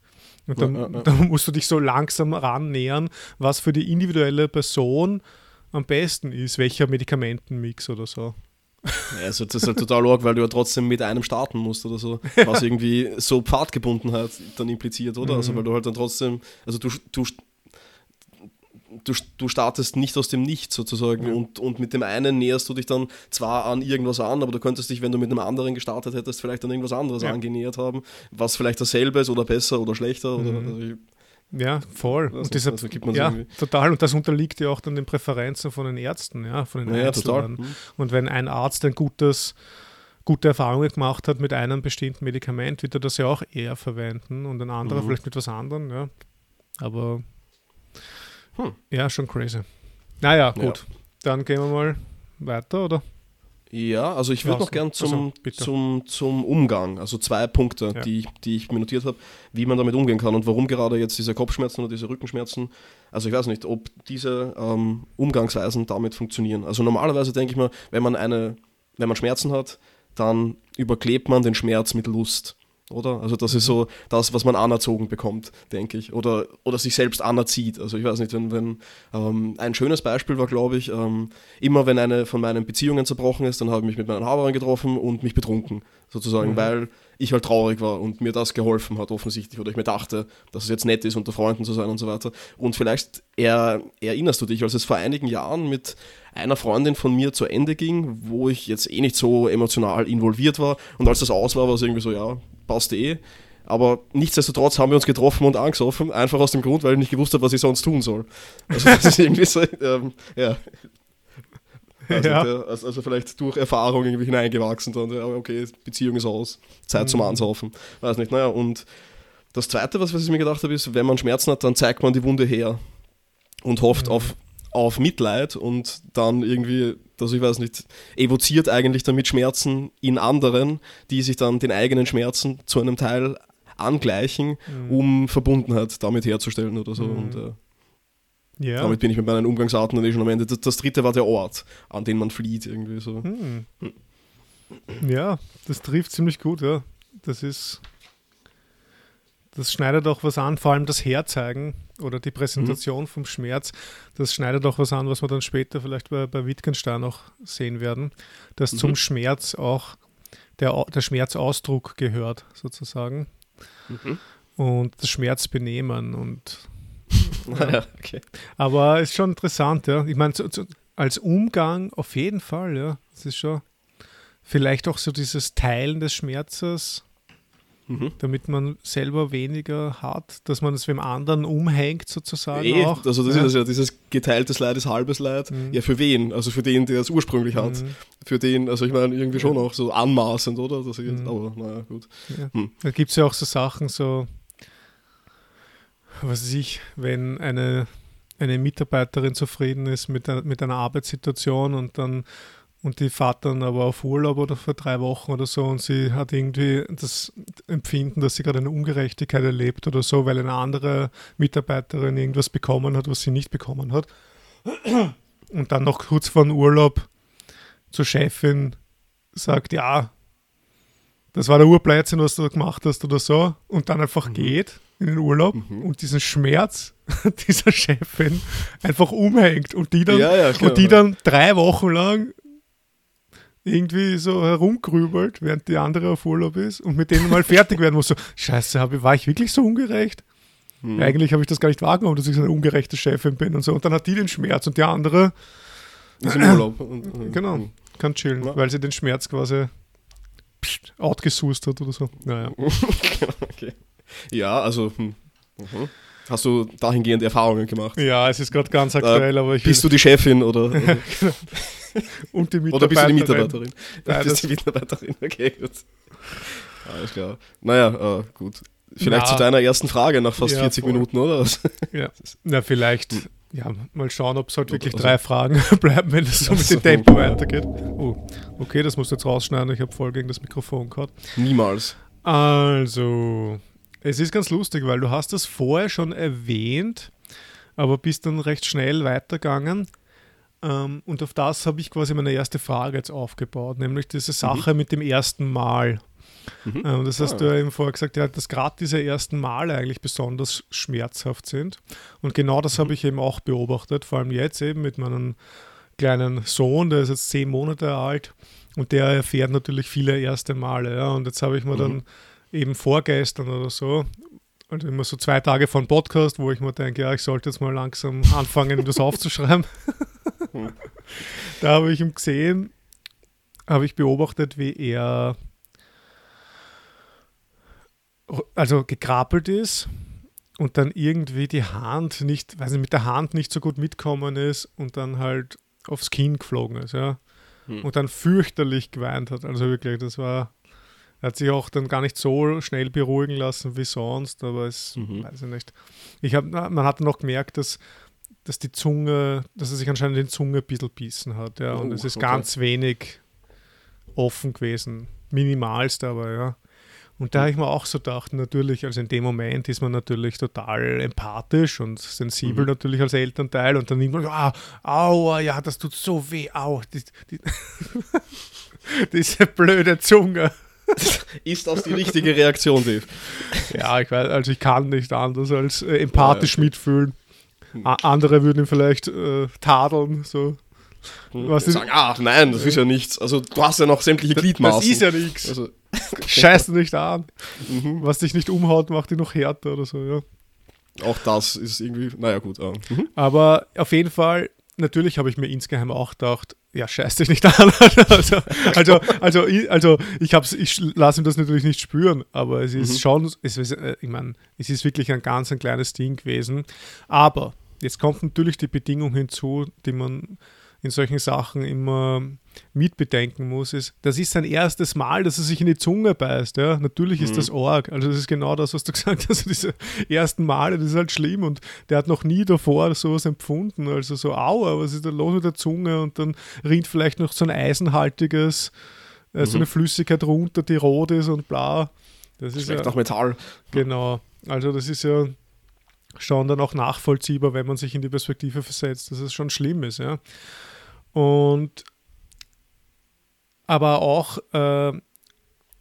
Speaker 2: Und dann, ja, ja, dann, musst du dich so langsam rannähern, was für die individuelle Person am besten ist, welcher Medikamentenmix oder so.
Speaker 1: Ja, also das ist halt total arg, weil du ja trotzdem mit einem starten musst oder so, was irgendwie so Pfadgebundenheit dann impliziert, oder? Also mhm. Also weil du halt dann trotzdem, also du, du du, du startest nicht aus dem Nichts sozusagen ja. und, und mit dem einen näherst du dich dann zwar an irgendwas an, aber du könntest dich, wenn du mit einem anderen gestartet hättest, vielleicht an irgendwas anderes ja. angenähert haben, was vielleicht dasselbe ist oder besser oder schlechter. Mhm. Oder, also
Speaker 2: ja, voll. Und deshalb, also ja, total. Und das unterliegt ja auch dann den Präferenzen von den Ärzten, ja, von den ja, total. Mhm. Und wenn ein Arzt ein gutes gute Erfahrungen gemacht hat mit einem bestimmten Medikament, wird er das ja auch eher verwenden und ein anderer mhm. vielleicht mit was anderem, ja. Aber hm. Ja, schon crazy. Naja, gut. Ja. Dann gehen wir mal weiter, oder?
Speaker 1: Ja, also ich würde noch gern zum, also, zum, zum Umgang, also zwei Punkte, ja. die, die ich mir notiert habe, wie man damit umgehen kann und warum gerade jetzt diese Kopfschmerzen oder diese Rückenschmerzen, also ich weiß nicht, ob diese ähm, Umgangsweisen damit funktionieren. Also normalerweise denke ich mal, wenn man eine, wenn man Schmerzen hat, dann überklebt man den Schmerz mit Lust oder? Also das ist so das, was man anerzogen bekommt, denke ich. Oder, oder sich selbst anerzieht. Also ich weiß nicht, wenn, wenn ähm, ein schönes Beispiel war, glaube ich, ähm, immer wenn eine von meinen Beziehungen zerbrochen ist, dann habe ich mich mit meiner Haberin getroffen und mich betrunken, sozusagen, mhm. weil ich halt traurig war und mir das geholfen hat, offensichtlich. Oder ich mir dachte, dass es jetzt nett ist, unter Freunden zu sein und so weiter. Und vielleicht er, erinnerst du dich, als es vor einigen Jahren mit einer Freundin von mir zu Ende ging, wo ich jetzt eh nicht so emotional involviert war. Und als das aus war, war es irgendwie so, ja, passt eh. Aber nichtsdestotrotz haben wir uns getroffen und angesoffen, einfach aus dem Grund, weil ich nicht gewusst habe, was ich sonst tun soll. Also das ist irgendwie so, ähm, ja. Also, ja. der, also, vielleicht durch Erfahrung irgendwie hineingewachsen dann, okay, Beziehung ist aus, Zeit mhm. zum Ansaufen. Weiß nicht, naja, und Das Zweite, was, was ich mir gedacht habe, ist, wenn man Schmerzen hat, dann zeigt man die Wunde her und hofft
Speaker 2: Mhm.
Speaker 1: auf, auf Mitleid und dann irgendwie, also ich weiß nicht, evoziert eigentlich damit Schmerzen in anderen, die sich dann den eigenen Schmerzen zu einem Teil angleichen,
Speaker 2: Mhm.
Speaker 1: um Verbundenheit damit herzustellen oder so.
Speaker 2: Mhm.
Speaker 1: Und äh,
Speaker 2: Ja.
Speaker 1: damit bin ich mit meinen Umgangsarten dann eh schon am Ende. Das, das dritte war der Ort, an den man flieht irgendwie so.
Speaker 2: Hm. Ja, das trifft ziemlich gut, ja. Das ist. Das schneidet auch was an, vor allem das Herzeigen oder die Präsentation vom Schmerz, das schneidet auch was an, was wir dann später vielleicht bei, bei Wittgenstein auch sehen werden, dass zum Schmerz auch der, der Schmerzausdruck gehört, sozusagen.
Speaker 1: Mhm.
Speaker 2: Und das Schmerzbenehmen und
Speaker 1: Naja, okay.
Speaker 2: aber ist schon interessant, ja. Ich meine, als Umgang auf jeden Fall, ja. Es ist schon vielleicht auch so dieses Teilen des Schmerzes,
Speaker 1: Mhm.
Speaker 2: damit man selber weniger hat, dass man es wem anderen umhängt sozusagen
Speaker 1: Eh,
Speaker 2: auch.
Speaker 1: also das
Speaker 2: ja.
Speaker 1: ist ja, dieses geteiltes Leid ist halbes Leid.
Speaker 2: Mhm.
Speaker 1: Ja, für wen? Also für den, der es ursprünglich hat.
Speaker 2: Mhm.
Speaker 1: Für den, also ich meine, irgendwie schon auch so anmaßend, oder? Das jetzt,
Speaker 2: Mhm.
Speaker 1: Aber naja, gut.
Speaker 2: Ja.
Speaker 1: Hm.
Speaker 2: Da gibt es ja auch so Sachen, so, was weiß ich, wenn eine, eine Mitarbeiterin zufrieden ist mit, mit einer Arbeitssituation und dann und die fährt dann aber auf Urlaub oder für drei Wochen oder so und sie hat irgendwie das Empfinden, dass sie gerade eine Ungerechtigkeit erlebt oder so, weil eine andere Mitarbeiterin irgendwas bekommen hat, was sie nicht bekommen hat. Und dann noch kurz vor dem Urlaub zur Chefin sagt, ja, das war der Urblödsinn, was du da gemacht hast oder so, und dann einfach geht in den Urlaub
Speaker 1: Mhm.
Speaker 2: und diesen Schmerz dieser Chefin einfach umhängt und die dann,
Speaker 1: Ja, ja,
Speaker 2: und die dann drei Wochen lang irgendwie so herumgrübelt, während die andere auf Urlaub ist und mit denen mal fertig werden muss. So, scheiße, hab war ich wirklich so ungerecht?
Speaker 1: Mhm.
Speaker 2: Eigentlich habe ich das gar nicht wahrgenommen, dass ich so eine ungerechte Chefin bin und so. Und dann hat die den Schmerz und die andere
Speaker 1: Ist im Urlaub. Und,
Speaker 2: Genau. kann chillen,
Speaker 1: Ja.
Speaker 2: weil sie den Schmerz quasi pst, outgesourced hat oder so. Naja.
Speaker 1: okay. Ja, also hm. mhm. Hast du dahingehend Erfahrungen gemacht?
Speaker 2: Ja, es ist gerade ganz aktuell, aber ich
Speaker 1: Bist du die Chefin oder,
Speaker 2: und die
Speaker 1: oder bist du die
Speaker 2: Mitarbeiterin.
Speaker 1: Mitarbeiterin?
Speaker 2: Nein,
Speaker 1: bist du die Mitarbeiterin, okay, gut. Alles klar. Naja, äh, gut. Vielleicht
Speaker 2: Na.
Speaker 1: zu deiner ersten Frage nach fast
Speaker 2: Ja,
Speaker 1: 40
Speaker 2: voll.
Speaker 1: Minuten, oder?
Speaker 2: Ja. Na, vielleicht, ja, mal schauen, ob es halt wirklich
Speaker 1: Also-
Speaker 2: drei Fragen bleiben, wenn es so mit dem Tempo weitergeht. Oh, okay, das musst du jetzt rausschneiden, ich habe voll gegen das Mikrofon gehabt.
Speaker 1: Niemals.
Speaker 2: Also, es ist ganz lustig, weil du hast das vorher schon erwähnt, aber bist dann recht schnell weitergegangen. Ähm, und auf das habe ich quasi meine erste Frage jetzt aufgebaut, nämlich diese Sache mit dem ersten Mal.
Speaker 1: Mhm.
Speaker 2: Ähm, das hast
Speaker 1: Ah.
Speaker 2: du ja eben vorher gesagt, ja, dass gerade diese ersten Male eigentlich besonders schmerzhaft sind. Und genau das habe ich eben auch beobachtet, vor allem jetzt eben mit meinem kleinen Sohn, der ist jetzt zehn Monate alt und der erfährt natürlich viele erste Male. Ja. Und jetzt habe ich mir dann eben vorgestern oder so, also immer so zwei Tage vor dem Podcast, wo ich mir denke, ja, ich sollte jetzt mal langsam anfangen, das aufzuschreiben. Da habe ich ihn gesehen, habe ich beobachtet, wie er also gekrabbelt ist und dann irgendwie die Hand nicht, weiß nicht, mit der Hand nicht so gut mitkommen ist und dann halt aufs Kinn geflogen ist, ja.
Speaker 1: Hm.
Speaker 2: Und dann fürchterlich geweint hat. Also wirklich, das war, er hat sich auch dann gar nicht so schnell beruhigen lassen wie sonst, aber es,
Speaker 1: Mhm.
Speaker 2: weiß ich nicht. Ich hab, man hat noch gemerkt, dass, dass die Zunge, dass er sich anscheinend die Zunge ein bisschen bissen hat, ja. und
Speaker 1: Oh,
Speaker 2: es ist
Speaker 1: okay.
Speaker 2: ganz wenig offen gewesen. Minimalst aber, ja. Und da habe ich mir auch so gedacht, natürlich, also in dem Moment ist man natürlich total empathisch und sensibel
Speaker 1: Mhm.
Speaker 2: natürlich als Elternteil und dann nimmt man, ah, aua, ja, das tut so weh, au, die, die, diese blöde Zunge.
Speaker 1: Ist das die richtige Reaktion, Dave?
Speaker 2: Ja, ich weiß, also ich kann nicht anders als äh, empathisch
Speaker 1: okay.
Speaker 2: mitfühlen. A andere würden ihn vielleicht äh, tadeln, so. Was
Speaker 1: Was
Speaker 2: ist-
Speaker 1: sagen, ach nein, das ist ja nichts. Also du hast ja noch sämtliche Gliedmaßen.
Speaker 2: Das ist ja nichts.
Speaker 1: Also,
Speaker 2: Scheiß nicht an.
Speaker 1: mhm.
Speaker 2: Was dich nicht umhaut, macht dich noch härter oder so, ja.
Speaker 1: Auch das ist irgendwie, naja gut. ah, mhm.
Speaker 2: Aber auf jeden Fall, natürlich habe ich mir insgeheim auch gedacht, ja, scheiß dich nicht an. also, also, also, ich, also ich, hab's, ich lasse ihm das natürlich nicht spüren, aber es ist
Speaker 1: Mhm.
Speaker 2: schon, es ist, äh, ich meine, es ist wirklich ein ganz ein kleines Ding gewesen. Aber jetzt kommt natürlich die Bedingung hinzu, die man in solchen Sachen immer mitbedenken muss, ist, das ist sein erstes Mal, dass er sich in die Zunge beißt. Ja? Natürlich ist mhm. das arg. Also das ist genau das, was du gesagt hast. Also diese ersten Male, das ist halt schlimm und der hat noch nie davor sowas empfunden. Also so, aua, was ist da los mit der Zunge? Und dann rinnt vielleicht noch so ein eisenhaltiges, äh, mhm. so eine Flüssigkeit runter, die rot ist und bla.
Speaker 1: Das ist Schmeckt ja, nach Metall.
Speaker 2: Genau. Also das ist ja schon dann auch nachvollziehbar, wenn man sich in die Perspektive versetzt, dass es schon schlimm ist, ja. Und aber auch äh,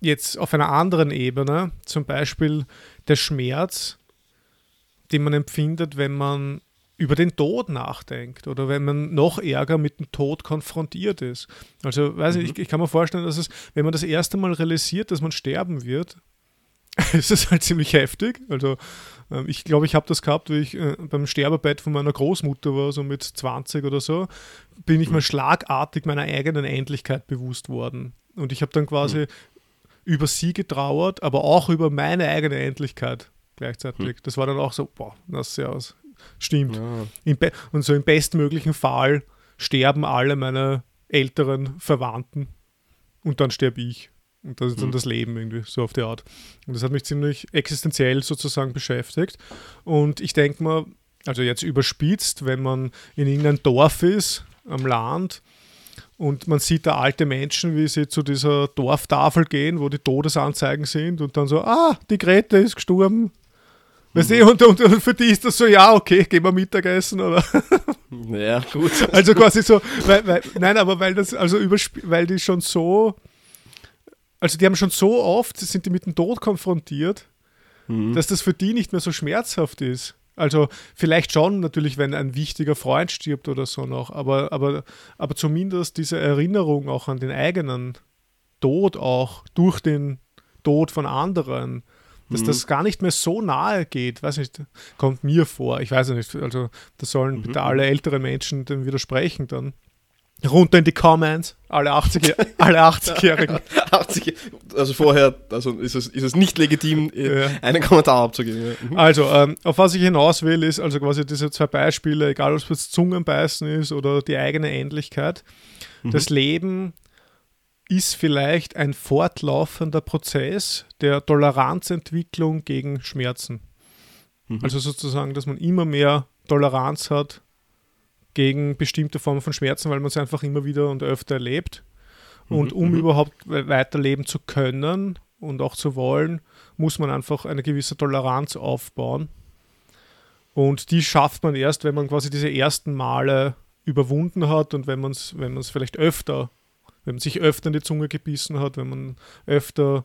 Speaker 2: jetzt auf einer anderen Ebene, zum Beispiel der Schmerz, den man empfindet, wenn man über den Tod nachdenkt oder wenn man noch ärger mit dem Tod konfrontiert ist. Also, weiß mhm. ich, ich kann mir vorstellen, dass es, wenn man das erste Mal realisiert, dass man sterben wird, ist es halt ziemlich heftig. Also ähm, ich glaube, ich habe das gehabt, wie ich äh, beim Sterbebett von meiner Großmutter war, so mit 20 oder so, bin ich mir mhm. schlagartig meiner eigenen Endlichkeit bewusst worden. Und ich habe dann quasi mhm. über sie getrauert, aber auch über meine eigene Endlichkeit gleichzeitig. Mhm. Das war dann auch so, boah, das ja aus. Stimmt. Ja. und so im bestmöglichen Fall sterben alle meine älteren Verwandten und dann sterbe ich. Und das ist dann mhm. das Leben irgendwie, so auf die Art. Und das hat mich ziemlich existenziell sozusagen beschäftigt. Und ich denke mal, also jetzt überspitzt, wenn man in irgendeinem Dorf ist, am Land, und man sieht da alte Menschen, wie sie zu dieser Dorftafel gehen, wo die Todesanzeigen sind und dann so, ah, die Grete ist gestorben. Weißt du, und, und, und, für die ist das so, ja, okay, gehen wir Mittagessen oder.
Speaker 1: Ja, gut.
Speaker 2: Also quasi so, weil, weil, nein, aber weil das, also weil die schon so also die haben schon so oft, sind die mit dem Tod konfrontiert, mhm. dass das für die nicht mehr so schmerzhaft ist. Also vielleicht schon natürlich, wenn ein wichtiger Freund stirbt oder so noch, aber, aber, aber zumindest diese Erinnerung auch an den eigenen Tod auch durch den Tod von anderen, dass mhm. das gar nicht mehr so nahe geht, weiß nicht, kommt mir vor, ich weiß nicht, also da sollen mhm. bitte alle älteren Menschen dem widersprechen dann. Runter in die Comments, alle 80 alle 80-Jährigen.
Speaker 1: 80, also vorher, also ist es, ist es nicht legitim, ja. einen Kommentar abzugeben. Ja.
Speaker 2: Mhm. Also, ähm, auf was ich hinaus will, ist also quasi diese zwei Beispiele, egal ob es Zungenbeißen ist oder die eigene Ähnlichkeit. Mhm. Das Leben ist vielleicht ein fortlaufender Prozess der Toleranzentwicklung gegen Schmerzen. Mhm. Also sozusagen, dass man immer mehr Toleranz hat gegen bestimmte Formen von Schmerzen, weil man es einfach immer wieder und öfter erlebt. Und mhm, um mhm. überhaupt weiterleben zu können und auch zu wollen, muss man einfach eine gewisse Toleranz aufbauen. Und die schafft man erst, wenn man quasi diese ersten Male überwunden hat und wenn man es wenn vielleicht öfter, wenn man sich öfter in die Zunge gebissen hat, wenn man öfter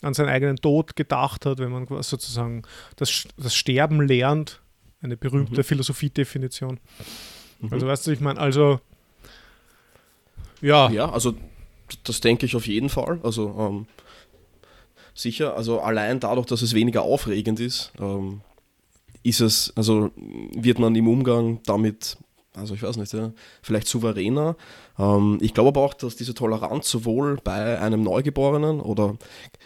Speaker 2: an seinen eigenen Tod gedacht hat, wenn man sozusagen das, das Sterben lernt, eine berühmte mhm. Philosophiedefinition. Mhm. Also weißt du, ich meine, also
Speaker 1: ja. Ja, also das denke ich auf jeden Fall. Also ähm, sicher, also allein dadurch, dass es weniger aufregend ist, ähm, ist es, also wird man im Umgang damit, also ich weiß nicht, ja, vielleicht souveräner. Ähm, ich glaube aber auch, dass diese Toleranz sowohl bei einem Neugeborenen oder,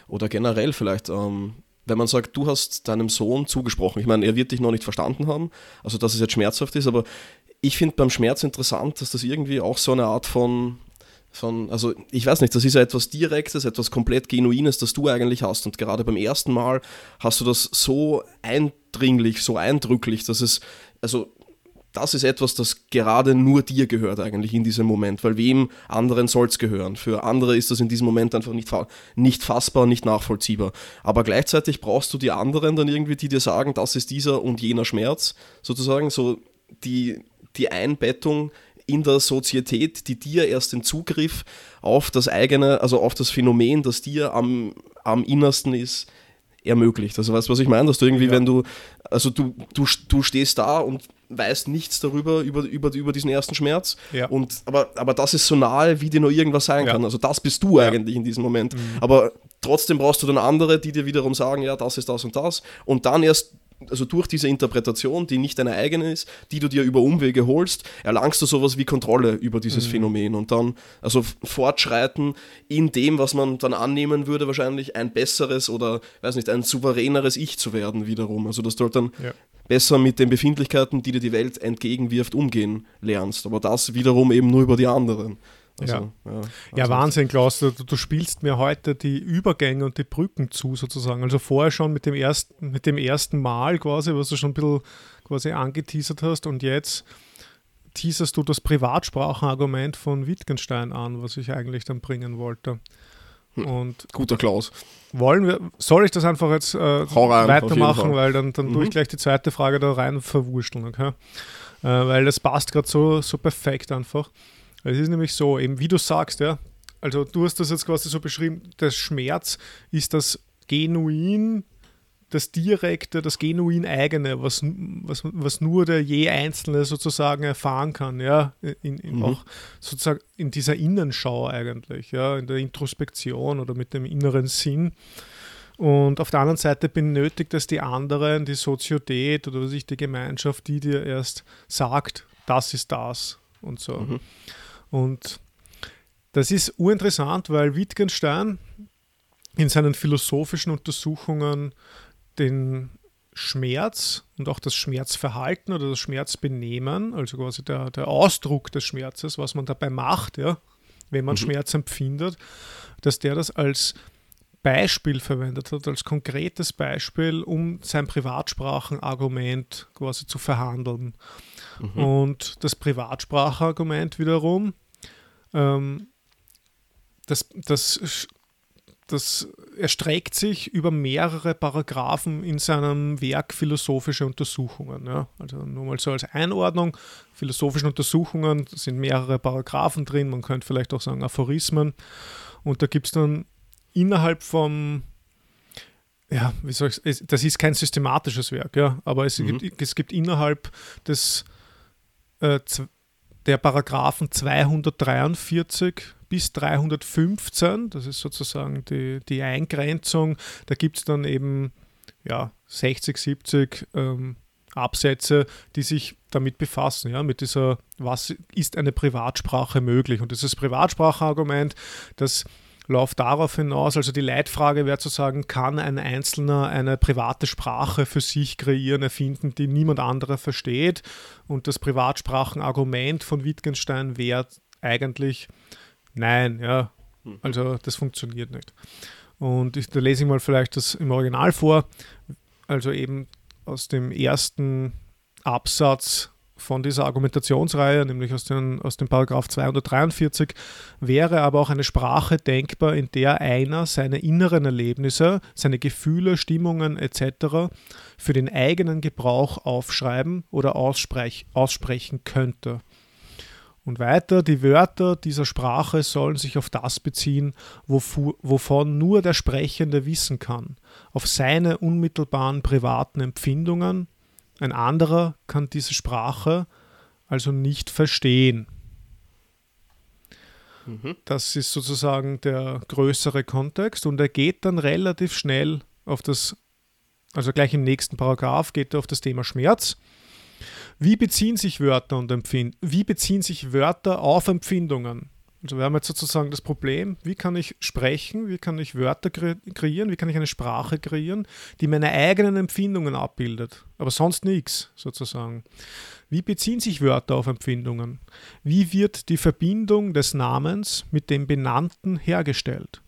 Speaker 1: oder generell vielleicht ähm, wenn man sagt, du hast deinem Sohn zugesprochen, ich meine, er wird dich noch nicht verstanden haben, also dass es jetzt schmerzhaft ist, aber ich finde beim Schmerz interessant, dass das irgendwie auch so eine Art von, von, also ich weiß nicht, das ist ja etwas Direktes, etwas komplett Genuines, das du eigentlich hast. Und gerade beim ersten Mal hast du das so eindringlich, so eindrücklich, dass es, also das ist etwas, das gerade nur dir gehört eigentlich in diesem Moment, weil wem anderen soll es gehören. Für andere ist das in diesem Moment einfach nicht, nicht fassbar, nicht nachvollziehbar. Aber gleichzeitig brauchst du die anderen dann irgendwie, die dir sagen, das ist dieser und jener Schmerz, sozusagen, so die die Einbettung in der Sozietät, die dir erst den Zugriff auf das eigene, also auf das Phänomen, das dir am, am innersten ist, ermöglicht. Also weißt du, was ich meine? Dass du irgendwie, ja. wenn du, also du, du, du stehst da und weißt nichts darüber, über, über, über diesen ersten Schmerz. Ja. Und, aber, aber das ist so nahe, wie dir nur irgendwas sein ja. kann. Also das bist du eigentlich in diesem Moment. Mhm. Aber trotzdem brauchst du dann andere, die dir wiederum sagen, ja, das ist das und das. Und dann erst also durch diese Interpretation, die nicht deine eigene ist, die du dir über Umwege holst, erlangst du sowas wie Kontrolle über dieses mhm. Phänomen und dann also fortschreiten in dem, was man dann annehmen würde, wahrscheinlich ein besseres oder weiß nicht, ein souveräneres Ich zu werden wiederum. Also dass du halt dann ja. besser mit den Befindlichkeiten, die dir die Welt entgegenwirft, umgehen lernst. Aber das wiederum eben nur über die anderen.
Speaker 2: Also, ja. Ja, ja, Wahnsinn, Klaus. Du, du, spielst mir heute die Übergänge und die Brücken zu, sozusagen. Also vorher schon mit dem ersten, mit dem ersten Mal quasi, was du schon ein bisschen quasi angeteasert hast und jetzt teaserst du das Privatsprachenargument von Wittgenstein an, was ich eigentlich dann bringen wollte.
Speaker 1: Hm. Und Guter Klaus.
Speaker 2: Wollen wir, soll ich das einfach jetzt äh, rein, weitermachen, weil dann, dann mhm. tue ich mhm. gleich die zweite Frage da rein verwurschteln, okay? Äh, weil das passt gerade so, so perfekt einfach. Es ist nämlich so, eben wie du sagst, ja, also du hast das jetzt quasi so beschrieben, der Schmerz ist das genuin das Direkte, das genuin eigene, was, was, was nur der je Einzelne sozusagen erfahren kann, ja, in, in mhm. auch sozusagen in dieser Innenschau eigentlich, ja, in der Introspektion oder mit dem inneren Sinn. Und auf der anderen Seite benötigt es die anderen, die Soziotät oder was ich, die Gemeinschaft, die dir erst sagt, das ist das und so. Mhm. Und das ist urinteressant, weil Wittgenstein in seinen philosophischen Untersuchungen den Schmerz und auch das Schmerzverhalten oder das Schmerzbenehmen, also quasi der, der Ausdruck des Schmerzes, was man dabei macht, ja, wenn man mhm. Schmerz empfindet, dass der das als Beispiel verwendet hat, als konkretes Beispiel, um sein Privatsprachenargument quasi zu verhandeln. Mhm. Und das Privatsprachenargument wiederum, ähm, das, das das erstreckt sich über mehrere Paragraphen in seinem Werk Philosophische Untersuchungen. Ja. Also nur mal so als Einordnung. Philosophische Untersuchungen sind mehrere Paragraphen drin, man könnte vielleicht auch sagen Aphorismen. Und da gibt es dann innerhalb vom, ja, wie soll ich das ist kein systematisches Werk, ja, aber es, mhm. gibt, es gibt innerhalb des äh, der Paragraphen 243 bis 315, das ist sozusagen die, die Eingrenzung. Da gibt es dann eben ja, 60, 70 ähm, Absätze, die sich damit befassen, ja, mit dieser, was ist eine Privatsprache möglich? Und dieses Privatsprachargument, das läuft darauf hinaus, also die Leitfrage wäre zu sagen, kann ein Einzelner eine private Sprache für sich kreieren, erfinden, die niemand anderer versteht? Und das Privatsprachenargument von Wittgenstein wäre eigentlich, Nein, ja. Hm. Also das funktioniert nicht. Und ich, da lese ich mal vielleicht das im Original vor. Also eben aus dem ersten Absatz von dieser Argumentationsreihe, nämlich aus, den, aus dem Paragraph 243, wäre aber auch eine Sprache denkbar, in der einer seine inneren Erlebnisse, seine Gefühle, Stimmungen etc. für den eigenen Gebrauch aufschreiben oder aussprech, aussprechen könnte. Und weiter, die Wörter dieser Sprache sollen sich auf das beziehen, wovon nur der Sprechende wissen kann, auf seine unmittelbaren privaten Empfindungen. Ein anderer kann diese Sprache also nicht verstehen. Mhm. Das ist sozusagen der größere Kontext und er geht dann relativ schnell auf das, also gleich im nächsten Paragraph geht er auf das Thema Schmerz wie beziehen sich Wörter und Empfind wie beziehen sich Wörter auf Empfindungen? Also wir haben jetzt sozusagen das Problem, wie kann ich sprechen, wie kann ich Wörter kre kreieren, wie kann ich eine Sprache kreieren, die meine eigenen Empfindungen abbildet, aber sonst nichts sozusagen. Wie beziehen sich Wörter auf Empfindungen? Wie wird die Verbindung des Namens mit dem Benannten hergestellt?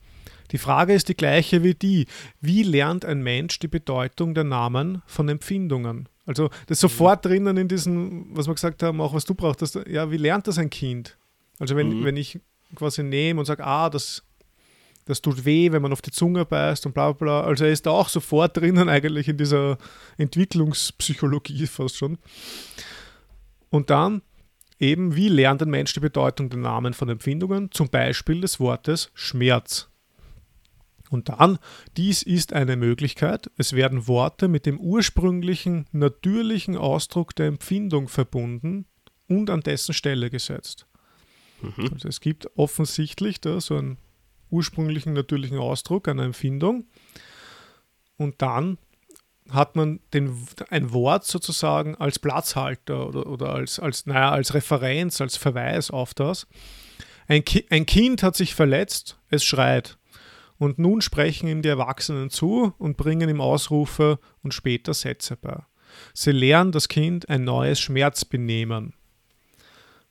Speaker 2: Die Frage ist die gleiche wie die, wie lernt ein Mensch die Bedeutung der Namen von Empfindungen? Also das ist sofort drinnen in diesem, was wir gesagt haben, auch was du brauchst, ja, wie lernt das ein Kind? Also wenn, mhm. wenn ich quasi nehme und sage, ah, das, das tut weh, wenn man auf die Zunge beißt und bla bla bla. Also er ist da auch sofort drinnen eigentlich in dieser Entwicklungspsychologie fast schon. Und dann eben, wie lernt ein Mensch die Bedeutung der Namen von Empfindungen, zum Beispiel des Wortes Schmerz. Und dann, dies ist eine Möglichkeit, es werden Worte mit dem ursprünglichen, natürlichen Ausdruck der Empfindung verbunden und an dessen Stelle gesetzt. Mhm. Also es gibt offensichtlich da so einen ursprünglichen, natürlichen Ausdruck einer Empfindung und dann hat man den, ein Wort sozusagen als Platzhalter oder, oder als, als, naja, als Referenz, als Verweis auf das. Ein, Ki ein Kind hat sich verletzt, es schreit. Und nun sprechen ihm die Erwachsenen zu und bringen ihm Ausrufe und später Sätze bei. Sie lernen das Kind ein neues Schmerzbenehmen.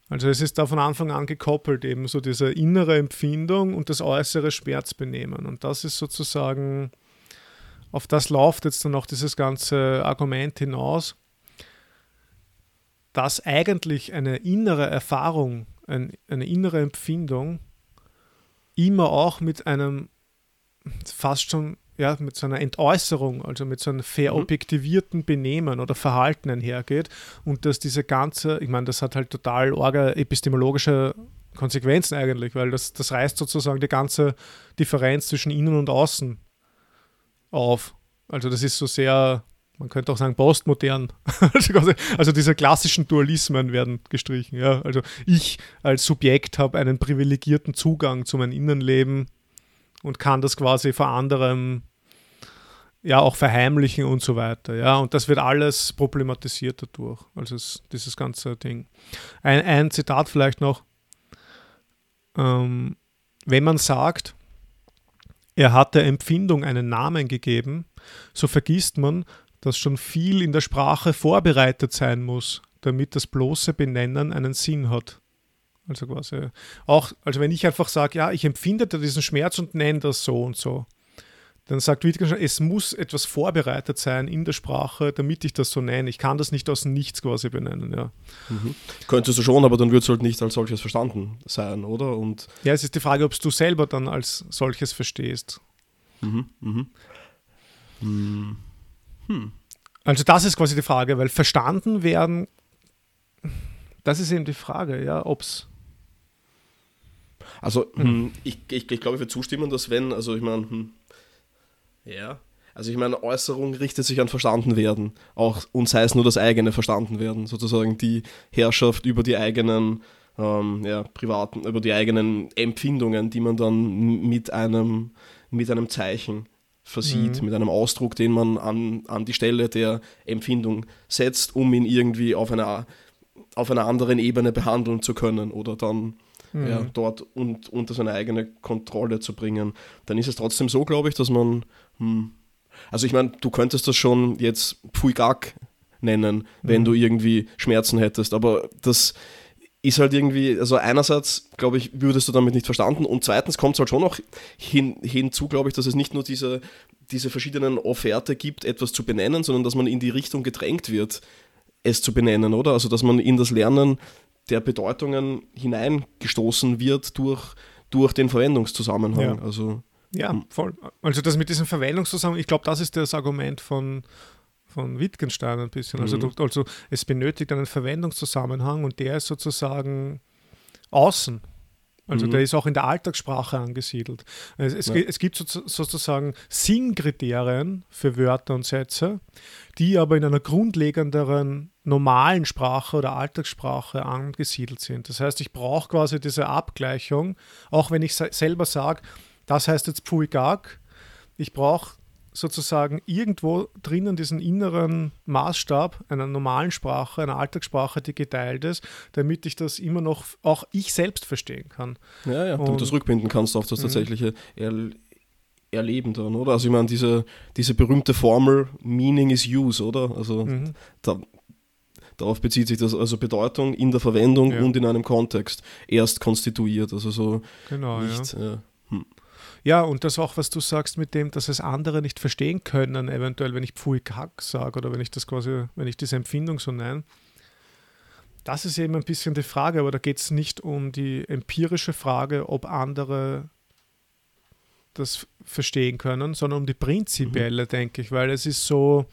Speaker 2: Also es ist da von Anfang an gekoppelt, eben so diese innere Empfindung und das äußere Schmerzbenehmen. Und das ist sozusagen, auf das läuft jetzt dann auch dieses ganze Argument hinaus, dass eigentlich eine innere Erfahrung, ein, eine innere Empfindung immer auch mit einem fast schon ja, mit so einer Entäußerung, also mit so einem verobjektivierten Benehmen oder Verhalten einhergeht und dass diese ganze, ich meine, das hat halt total orga epistemologische Konsequenzen eigentlich, weil das, das reißt sozusagen die ganze Differenz zwischen innen und außen auf. Also das ist so sehr, man könnte auch sagen, postmodern. Also, also diese klassischen Dualismen werden gestrichen. Ja? Also ich als Subjekt habe einen privilegierten Zugang zu meinem Innenleben und kann das quasi vor anderem ja auch verheimlichen und so weiter. Ja, und das wird alles problematisiert dadurch. Also es, dieses ganze Ding. Ein, ein Zitat vielleicht noch. Ähm, wenn man sagt, er hat der Empfindung einen Namen gegeben, so vergisst man, dass schon viel in der Sprache vorbereitet sein muss, damit das bloße Benennen einen Sinn hat. Also quasi auch, also wenn ich einfach sage, ja, ich empfinde diesen Schmerz und nenne das so und so, dann sagt Wittgenstein, es muss etwas vorbereitet sein in der Sprache, damit ich das so nenne. Ich kann das nicht aus nichts quasi benennen. Ja.
Speaker 1: Mhm. Könntest du schon, aber dann wird es halt nicht als solches verstanden sein, oder? Und
Speaker 2: ja, es ist die Frage, ob du selber dann als solches verstehst. Mhm. Mhm. Hm. Hm. Also das ist quasi die Frage, weil verstanden werden, das ist eben die Frage, ja, ob es
Speaker 1: also hm. ich, ich, ich glaube, ich würde zustimmen, dass wenn, also ich meine, hm, ja. Also ich meine, Äußerung richtet sich an verstanden werden, auch und sei es nur das eigene verstanden werden, sozusagen die Herrschaft über die eigenen ähm, ja, privaten, über die eigenen Empfindungen, die man dann mit einem, mit einem Zeichen versieht, mhm. mit einem Ausdruck, den man an, an die Stelle der Empfindung setzt, um ihn irgendwie auf einer, auf einer anderen Ebene behandeln zu können oder dann mhm. ja, dort und, unter seine eigene Kontrolle zu bringen. Dann ist es trotzdem so, glaube ich, dass man hm. Also ich meine, du könntest das schon jetzt Pfuigak nennen, wenn mhm. du irgendwie Schmerzen hättest, aber das ist halt irgendwie, also einerseits, glaube ich, würdest du damit nicht verstanden und zweitens kommt es halt schon noch hin, hinzu, glaube ich, dass es nicht nur diese, diese verschiedenen Offerte gibt, etwas zu benennen, sondern dass man in die Richtung gedrängt wird, es zu benennen, oder? Also dass man in das Lernen der Bedeutungen hineingestoßen wird durch, durch den Verwendungszusammenhang. Ja. Also
Speaker 2: ja, hm. voll. Also das mit diesem Verwendungszusammenhang, ich glaube, das ist das Argument von, von Wittgenstein ein bisschen. Also, mhm. also es benötigt einen Verwendungszusammenhang und der ist sozusagen außen. Also mhm. der ist auch in der Alltagssprache angesiedelt. Es, es, ja. es gibt so, sozusagen Sinnkriterien für Wörter und Sätze, die aber in einer grundlegenderen normalen Sprache oder Alltagssprache angesiedelt sind. Das heißt, ich brauche quasi diese Abgleichung, auch wenn ich selber sage, das heißt jetzt Pfuigag. Ich brauche sozusagen irgendwo drinnen diesen inneren Maßstab einer normalen Sprache, einer Alltagssprache, die geteilt ist, damit ich das immer noch auch ich selbst verstehen kann.
Speaker 1: Ja, ja, damit du es rückbinden kannst auf das mhm. tatsächliche er Erleben dann, oder? Also ich meine, diese, diese berühmte Formel Meaning is Use, oder? Also mhm. da, darauf bezieht sich das, also Bedeutung in der Verwendung ja. und in einem Kontext erst konstituiert, also so
Speaker 2: genau, nicht, ja. Ja. Ja, und das auch, was du sagst mit dem, dass es andere nicht verstehen können, eventuell, wenn ich Pfui Kack sage oder wenn ich das quasi, wenn ich diese Empfindung so nenne. Das ist eben ein bisschen die Frage, aber da geht es nicht um die empirische Frage, ob andere das verstehen können, sondern um die prinzipielle, mhm. denke ich, weil es ist so,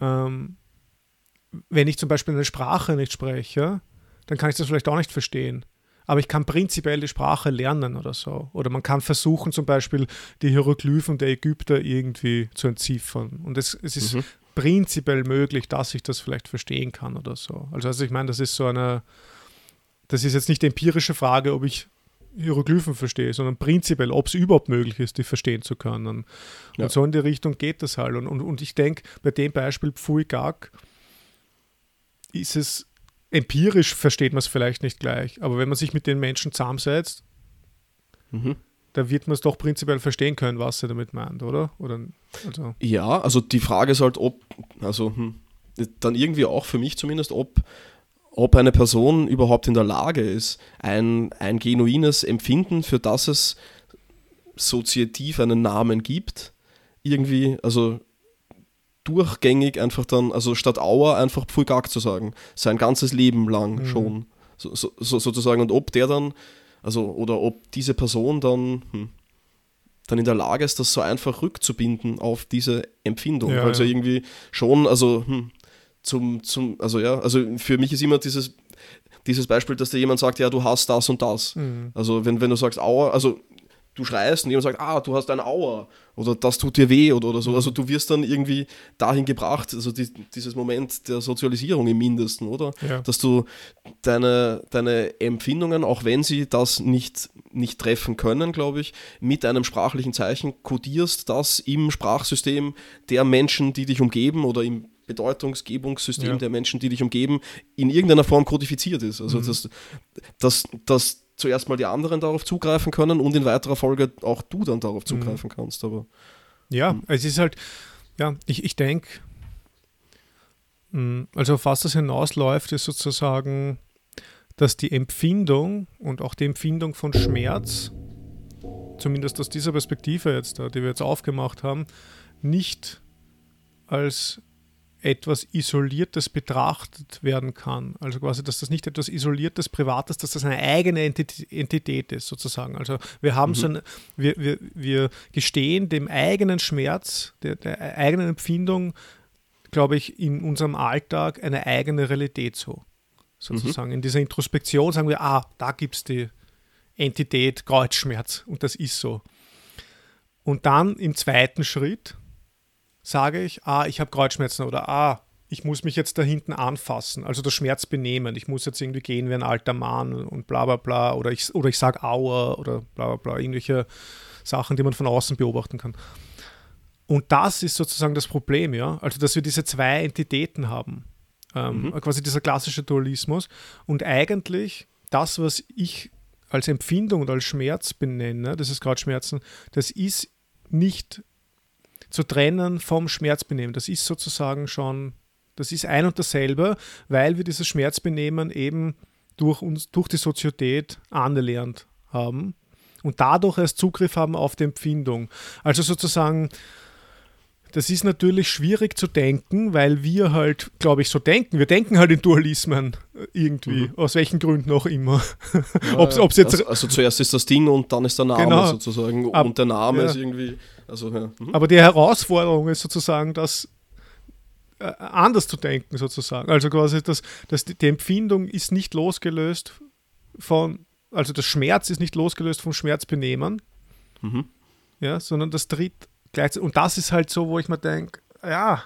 Speaker 2: ähm, wenn ich zum Beispiel eine Sprache nicht spreche, dann kann ich das vielleicht auch nicht verstehen aber ich kann prinzipiell die Sprache lernen oder so. Oder man kann versuchen, zum Beispiel die Hieroglyphen der Ägypter irgendwie zu entziffern. Und es, es ist mhm. prinzipiell möglich, dass ich das vielleicht verstehen kann oder so. Also, also ich meine, das ist so eine, das ist jetzt nicht die empirische Frage, ob ich Hieroglyphen verstehe, sondern prinzipiell, ob es überhaupt möglich ist, die verstehen zu können. Ja. Und so in die Richtung geht das halt. Und, und, und ich denke, bei dem Beispiel Pfui Gag ist es empirisch versteht man es vielleicht nicht gleich, aber wenn man sich mit den Menschen zusammensetzt, mhm. da wird man es doch prinzipiell verstehen können, was er damit meint, oder? oder
Speaker 1: also. Ja, also die Frage ist halt, ob, also hm, dann irgendwie auch für mich zumindest, ob, ob eine Person überhaupt in der Lage ist, ein, ein genuines Empfinden, für das es soziativ einen Namen gibt, irgendwie, also durchgängig einfach dann, also statt Auer einfach Pfulgag zu sagen, sein ganzes Leben lang mhm. schon, so, so, so, sozusagen, und ob der dann, also, oder ob diese Person dann, hm, dann in der Lage ist, das so einfach rückzubinden auf diese Empfindung. Ja, also ja. irgendwie schon, also hm, zum, zum, also ja, also für mich ist immer dieses, dieses Beispiel, dass dir jemand sagt, ja, du hast das und das. Mhm. Also wenn, wenn du sagst, aua, also du schreist und jemand sagt, ah, du hast eine Aua oder das tut dir weh oder, oder so. Mhm. Also du wirst dann irgendwie dahin gebracht, also die, dieses Moment der Sozialisierung im Mindesten, oder? Ja. Dass du deine, deine Empfindungen, auch wenn sie das nicht, nicht treffen können, glaube ich, mit einem sprachlichen Zeichen kodierst, das im Sprachsystem der Menschen, die dich umgeben oder im Bedeutungsgebungssystem ja. der Menschen, die dich umgeben, in irgendeiner Form kodifiziert ist. Also mhm. dass, dass, dass zuerst mal die anderen darauf zugreifen können und in weiterer Folge auch du dann darauf mhm. zugreifen mhm. kannst. Aber
Speaker 2: ja, hm. es ist halt, ja, ich, ich denke, hm, also auf was das hinausläuft, ist sozusagen, dass die Empfindung und auch die Empfindung von Schmerz, zumindest aus dieser Perspektive jetzt, die wir jetzt aufgemacht haben, nicht als etwas Isoliertes betrachtet werden kann. Also quasi, dass das nicht etwas Isoliertes, Privates, dass das eine eigene Entität ist, sozusagen. Also wir haben mhm. so ein, wir, wir, wir gestehen dem eigenen Schmerz, der, der eigenen Empfindung, glaube ich, in unserem Alltag eine eigene Realität so. Sozusagen. Mhm. In dieser Introspektion sagen wir, ah, da gibt es die Entität Kreuzschmerz und das ist so. Und dann im zweiten Schritt sage ich, ah, ich habe Kreuzschmerzen oder ah, ich muss mich jetzt da hinten anfassen, also das Schmerz benehmen. Ich muss jetzt irgendwie gehen wie ein alter Mann und bla bla bla. Oder ich, oder ich sage Aua oder bla bla bla. Irgendwelche Sachen, die man von außen beobachten kann. Und das ist sozusagen das Problem, ja. Also, dass wir diese zwei Entitäten haben. Ähm, mhm. Quasi dieser klassische Dualismus. Und eigentlich das, was ich als Empfindung und als Schmerz benenne, das ist gerade Schmerzen, das ist nicht zu trennen vom Schmerzbenehmen. Das ist sozusagen schon, das ist ein und dasselbe, weil wir dieses Schmerzbenehmen eben durch, uns, durch die Sozietät angelernt haben und dadurch erst Zugriff haben auf die Empfindung. Also sozusagen, das ist natürlich schwierig zu denken, weil wir halt, glaube ich, so denken. Wir denken halt in Dualismen irgendwie, mhm. aus welchen Gründen auch immer.
Speaker 1: Ja, ob's, ob's jetzt also, also, zuerst ist das Ding und dann ist der Name genau. sozusagen. Ab, und der Name ja. ist irgendwie also, ja.
Speaker 2: mhm. Aber die Herausforderung ist sozusagen, das äh, anders zu denken, sozusagen. Also quasi, dass, dass die, die Empfindung ist nicht losgelöst von, also der Schmerz ist nicht losgelöst vom Schmerzbenehmen, mhm. ja, sondern das tritt gleichzeitig. Und das ist halt so, wo ich mir denke, ja,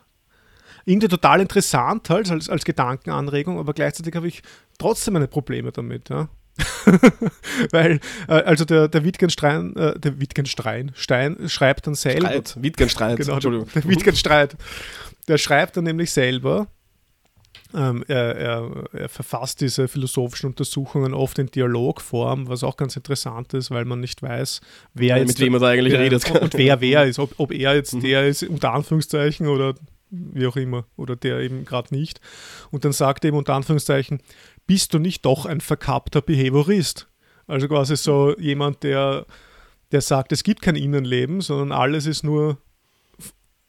Speaker 2: irgendwie total interessant halt als, als Gedankenanregung, aber gleichzeitig habe ich trotzdem meine Probleme damit. Ja. Weil, äh, also der, der Wittgenstein, äh, der Wittgenstein Stein schreibt dann selber. Streit.
Speaker 1: Wittgenstreit,
Speaker 2: genau, Entschuldigung. Der, der Wittgenstreit. Der schreibt dann nämlich selber, ähm, er, er, er, verfasst diese philosophischen Untersuchungen oft in Dialogform, was auch ganz interessant ist, weil man nicht weiß, wer
Speaker 1: ja,
Speaker 2: jetzt.
Speaker 1: Mit wem er da eigentlich redet.
Speaker 2: Und, und wer wer ist, ob, ob er jetzt mhm. der ist, unter Anführungszeichen, oder wie auch immer, oder der eben gerade nicht. Und dann sagt er eben unter Anführungszeichen, bist du nicht doch ein verkappter Behaviorist? Also quasi so jemand, der, der sagt, es gibt kein Innenleben, sondern alles ist nur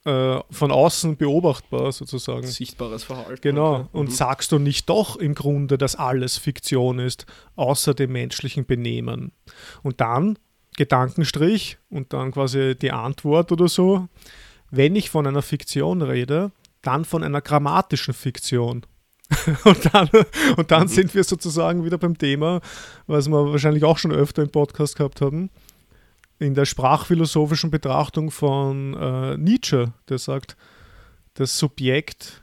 Speaker 2: äh, von außen beobachtbar sozusagen.
Speaker 1: Sichtbares Verhalten.
Speaker 2: Genau. Und mhm. sagst du nicht doch im Grunde, dass alles Fiktion ist, außer dem menschlichen Benehmen? Und dann Gedankenstrich und dann quasi die Antwort oder so. Wenn ich von einer Fiktion rede, dann von einer grammatischen Fiktion. und dann, und dann mhm. sind wir sozusagen wieder beim Thema, was wir wahrscheinlich auch schon öfter im Podcast gehabt haben, in der sprachphilosophischen Betrachtung von äh, Nietzsche, der sagt, das Subjekt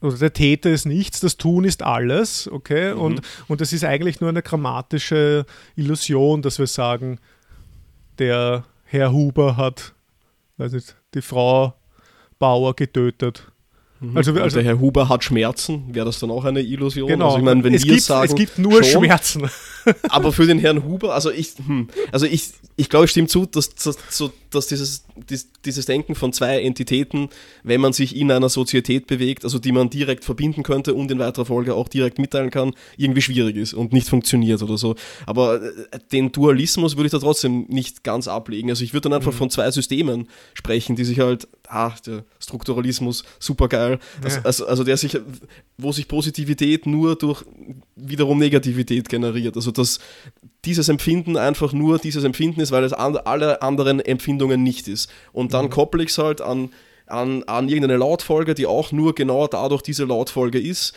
Speaker 2: oder der Täter ist nichts, das Tun ist alles, okay? Mhm. Und, und das ist eigentlich nur eine grammatische Illusion, dass wir sagen, der Herr Huber hat, weiß nicht, die Frau Bauer getötet
Speaker 1: Mhm. Also, also, der Herr Huber hat Schmerzen, wäre das dann auch eine Illusion? Genau, also
Speaker 2: ich meine, wenn es, wir gibt, sagen, es gibt nur schon, Schmerzen.
Speaker 1: aber für den Herrn Huber, also ich, hm, also ich, ich glaube, ich stimme zu, dass, dass, dass dieses, dieses Denken von zwei Entitäten, wenn man sich in einer Sozietät bewegt, also die man direkt verbinden könnte und in weiterer Folge auch direkt mitteilen kann, irgendwie schwierig ist und nicht funktioniert oder so. Aber äh, den Dualismus würde ich da trotzdem nicht ganz ablegen. Also ich würde dann einfach mhm. von zwei Systemen sprechen, die sich halt, ah, der Strukturalismus, super geil, also, also, also der sich, wo sich Positivität nur durch wiederum Negativität generiert. Also dass dieses Empfinden einfach nur dieses Empfinden ist, weil es an, alle anderen Empfindungen nicht ist. Und dann mhm. koppel ich es halt an, an, an irgendeine Lautfolge, die auch nur genau dadurch diese Lautfolge ist,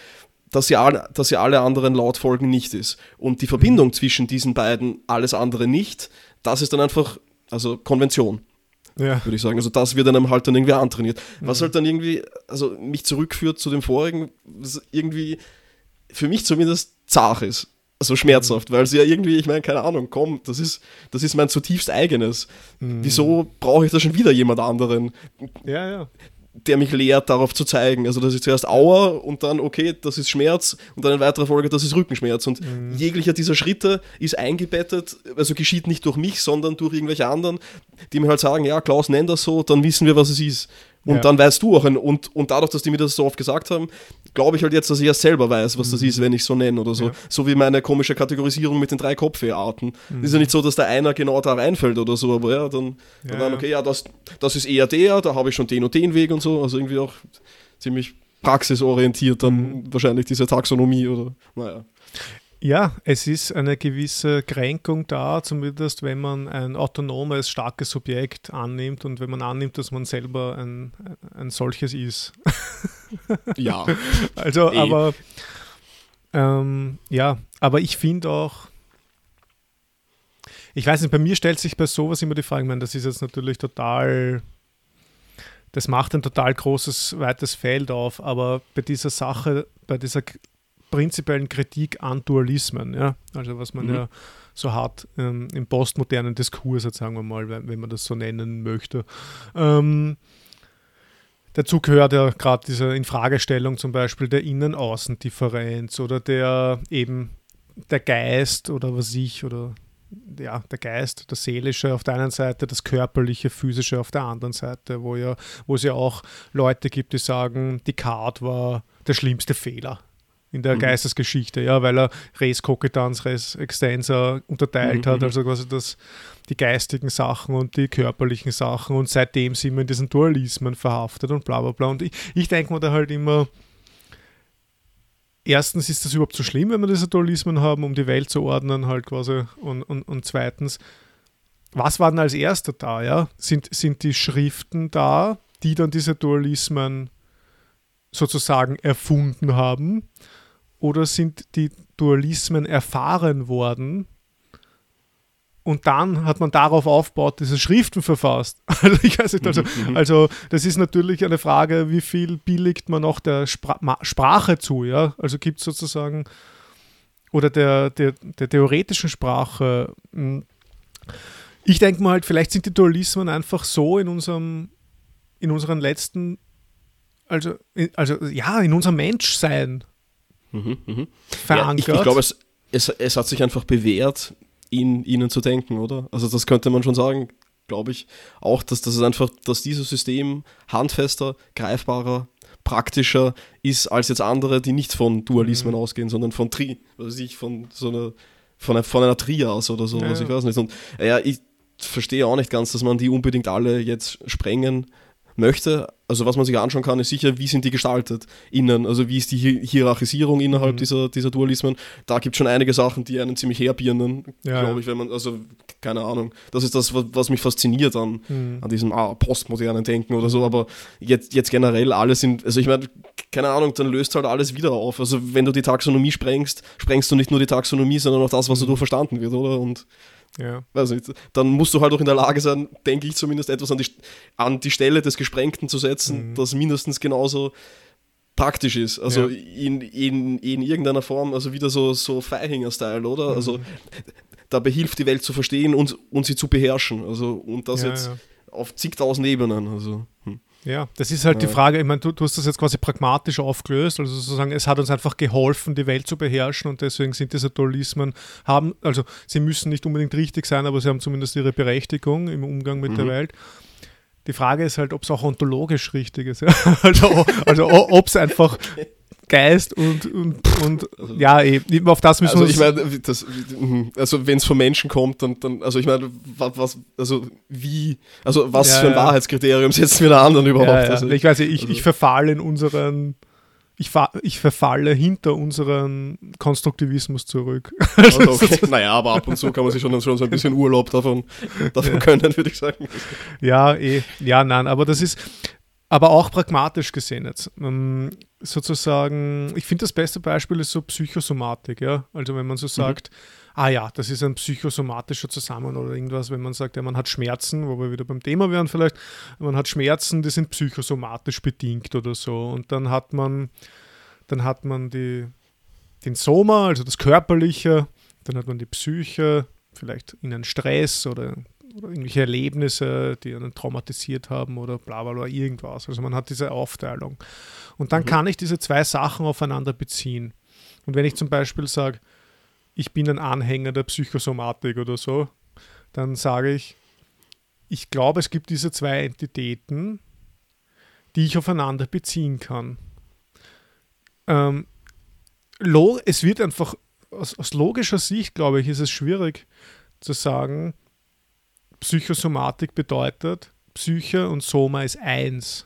Speaker 1: dass sie, alle, dass sie alle anderen Lautfolgen nicht ist. Und die Verbindung mhm. zwischen diesen beiden, alles andere nicht, das ist dann einfach, also Konvention. Ja. Würde ich sagen. Also das wird einem halt dann irgendwie antrainiert. Was mhm. halt dann irgendwie, also mich zurückführt zu dem vorigen, was irgendwie für mich zumindest zart ist so schmerzhaft, weil sie ja irgendwie, ich meine, keine Ahnung, komm, das ist, das ist mein zutiefst eigenes. Mhm. Wieso brauche ich da schon wieder jemand anderen?
Speaker 2: Ja, ja.
Speaker 1: Der mich lehrt, darauf zu zeigen. Also, das ist zuerst Auer und dann, okay, das ist Schmerz und dann in weiterer Folge, das ist Rückenschmerz. Und mhm. jeglicher dieser Schritte ist eingebettet, also geschieht nicht durch mich, sondern durch irgendwelche anderen, die mir halt sagen, ja, Klaus, nenn das so, dann wissen wir, was es ist. Und ja. dann weißt du auch, und, und dadurch, dass die mir das so oft gesagt haben, glaube ich halt jetzt, dass ich ja selber weiß, was das mhm. ist, wenn ich so nenne oder so. Ja. So wie meine komische Kategorisierung mit den drei Kopfweharten. Mhm. Ist ja nicht so, dass da einer genau da reinfällt oder so, aber ja, dann, ja, dann okay, ja, das, das ist eher der, da habe ich schon den und den Weg und so. Also irgendwie auch ziemlich praxisorientiert dann mhm. wahrscheinlich diese Taxonomie oder naja.
Speaker 2: Ja, es ist eine gewisse Kränkung da, zumindest wenn man ein autonomes, starkes Subjekt annimmt und wenn man annimmt, dass man selber ein, ein solches ist.
Speaker 1: Ja.
Speaker 2: also, e. aber ähm, ja, aber ich finde auch, ich weiß nicht, bei mir stellt sich bei sowas immer die Frage, ich meine, das ist jetzt natürlich total, das macht ein total großes, weites Feld auf, aber bei dieser Sache, bei dieser prinzipiellen Kritik an Dualismen, ja, also was man mhm. ja so hat ähm, im postmodernen Diskurs, jetzt sagen wir mal, wenn, man das so nennen möchte. Ähm, dazu gehört ja gerade diese Infragestellung zum Beispiel der Innen-Außen-Differenz oder der eben der Geist oder was ich oder ja, der Geist, das Seelische auf der einen Seite, das Körperliche, Physische auf der anderen Seite, wo ja, wo es ja auch Leute gibt, die sagen, Descartes war der schlimmste Fehler in der mhm. Geistesgeschichte, ja, weil er Res Cogitans, Res Extensa unterteilt mhm. hat, mhm. also quasi das, die geistigen Sachen und die körperlichen Sachen und seitdem sind wir in diesen Dualismen verhaftet und bla bla bla. Und ich, ich denke mir da halt immer, erstens ist das überhaupt so schlimm, wenn wir diese Dualismen haben, um die Welt zu ordnen, halt quasi, und, und, und zweitens, was war denn als erster da, ja? Sind, sind die Schriften da, die dann diese Dualismen sozusagen erfunden haben? Oder sind die Dualismen erfahren worden und dann hat man darauf aufgebaut, diese Schriften verfasst. Also also, mhm, mhm. also das ist natürlich eine Frage, wie viel billigt man auch der Spra Sprache zu, ja? Also gibt es sozusagen oder der, der, der theoretischen Sprache. Hm. Ich denke mal halt, vielleicht sind die Dualismen einfach so in unserem, in unseren letzten, also, also ja, in unserem Menschsein
Speaker 1: Mhm, mhm. verankert. Ja, ich, ich glaube, es, es, es hat sich einfach bewährt, in ihnen zu denken, oder? Also das könnte man schon sagen, glaube ich, auch, dass das einfach, dass dieses System handfester, greifbarer, praktischer ist als jetzt andere, die nicht von Dualismen mhm. ausgehen, sondern von Tri, also ich von so einer von, einer, von einer Trias oder so, ja, also ich weiß nicht. Und ja, ich verstehe auch nicht ganz, dass man die unbedingt alle jetzt sprengen möchte. Also was man sich anschauen kann, ist sicher, wie sind die gestaltet innen, also wie ist die Hierarchisierung innerhalb mhm. dieser, dieser Dualismen. Da gibt es schon einige Sachen, die einen ziemlich herbirnen, ja, glaube ich, wenn man, also keine Ahnung. Das ist das, was, mich fasziniert an, mhm. an diesem ah, postmodernen Denken oder so, aber jetzt, jetzt generell alles sind, also ich meine, keine Ahnung, dann löst halt alles wieder auf. Also wenn du die Taxonomie sprengst, sprengst du nicht nur die Taxonomie, sondern auch das, was mhm. dadurch verstanden wird, oder? Und ja. Nicht. Dann musst du halt auch in der Lage sein, denke ich zumindest, etwas an die, an die Stelle des Gesprengten zu setzen, mhm. das mindestens genauso praktisch ist. Also ja. in, in, in irgendeiner Form, also wieder so, so Feihinger-Style, oder? Mhm. Also da behilft die Welt zu verstehen und, und sie zu beherrschen. Also, und das ja, jetzt auf zigtausend Ebenen. Also, hm.
Speaker 2: Ja, das ist halt die Frage, ich meine, du, du, hast das jetzt quasi pragmatisch aufgelöst, also sozusagen, es hat uns einfach geholfen, die Welt zu beherrschen und deswegen sind diese Dualismen, haben, also sie müssen nicht unbedingt richtig sein, aber sie haben zumindest ihre Berechtigung im Umgang mit mhm. der Welt. Die Frage ist halt, ob es auch ontologisch richtig ist. Ja? Also, also ob es einfach Geist und, und, und ja, eben auf das müssen
Speaker 1: also wir ich meine, das, also wenn es von Menschen kommt, dann, dann also ich meine, was, also wie, also was ja, für ein ja. Wahrheitskriterium setzen wir da an dann überhaupt? Ja,
Speaker 2: also, ich weiß nicht, ich, also, ich verfalle in unseren ich, ich verfalle hinter unseren Konstruktivismus zurück.
Speaker 1: Also, okay. naja, aber ab und zu kann man sich schon, schon so ein bisschen Urlaub davon, davon ja. können, würde ich sagen.
Speaker 2: Ja, eh, ja, nein, aber das ist, aber auch pragmatisch gesehen jetzt. Ähm, sozusagen, ich finde das beste Beispiel ist so Psychosomatik, ja. Also wenn man so mhm. sagt, mhm. ah ja, das ist ein psychosomatischer Zusammenhang oder irgendwas, wenn man sagt, ja, man hat Schmerzen, wo wir wieder beim Thema wären vielleicht, man hat Schmerzen, die sind psychosomatisch bedingt oder so. Und dann hat man, dann hat man die, den Soma, also das Körperliche, dann hat man die Psyche, vielleicht in einen Stress oder oder irgendwelche Erlebnisse, die einen traumatisiert haben oder bla bla bla, irgendwas. Also man hat diese Aufteilung. Und dann mhm. kann ich diese zwei Sachen aufeinander beziehen. Und wenn ich zum Beispiel sage, ich bin ein Anhänger der Psychosomatik oder so, dann sage ich, ich glaube, es gibt diese zwei Entitäten, die ich aufeinander beziehen kann. Ähm, es wird einfach, aus, aus logischer Sicht, glaube ich, ist es schwierig zu sagen, Psychosomatik bedeutet, Psyche und Soma ist eins.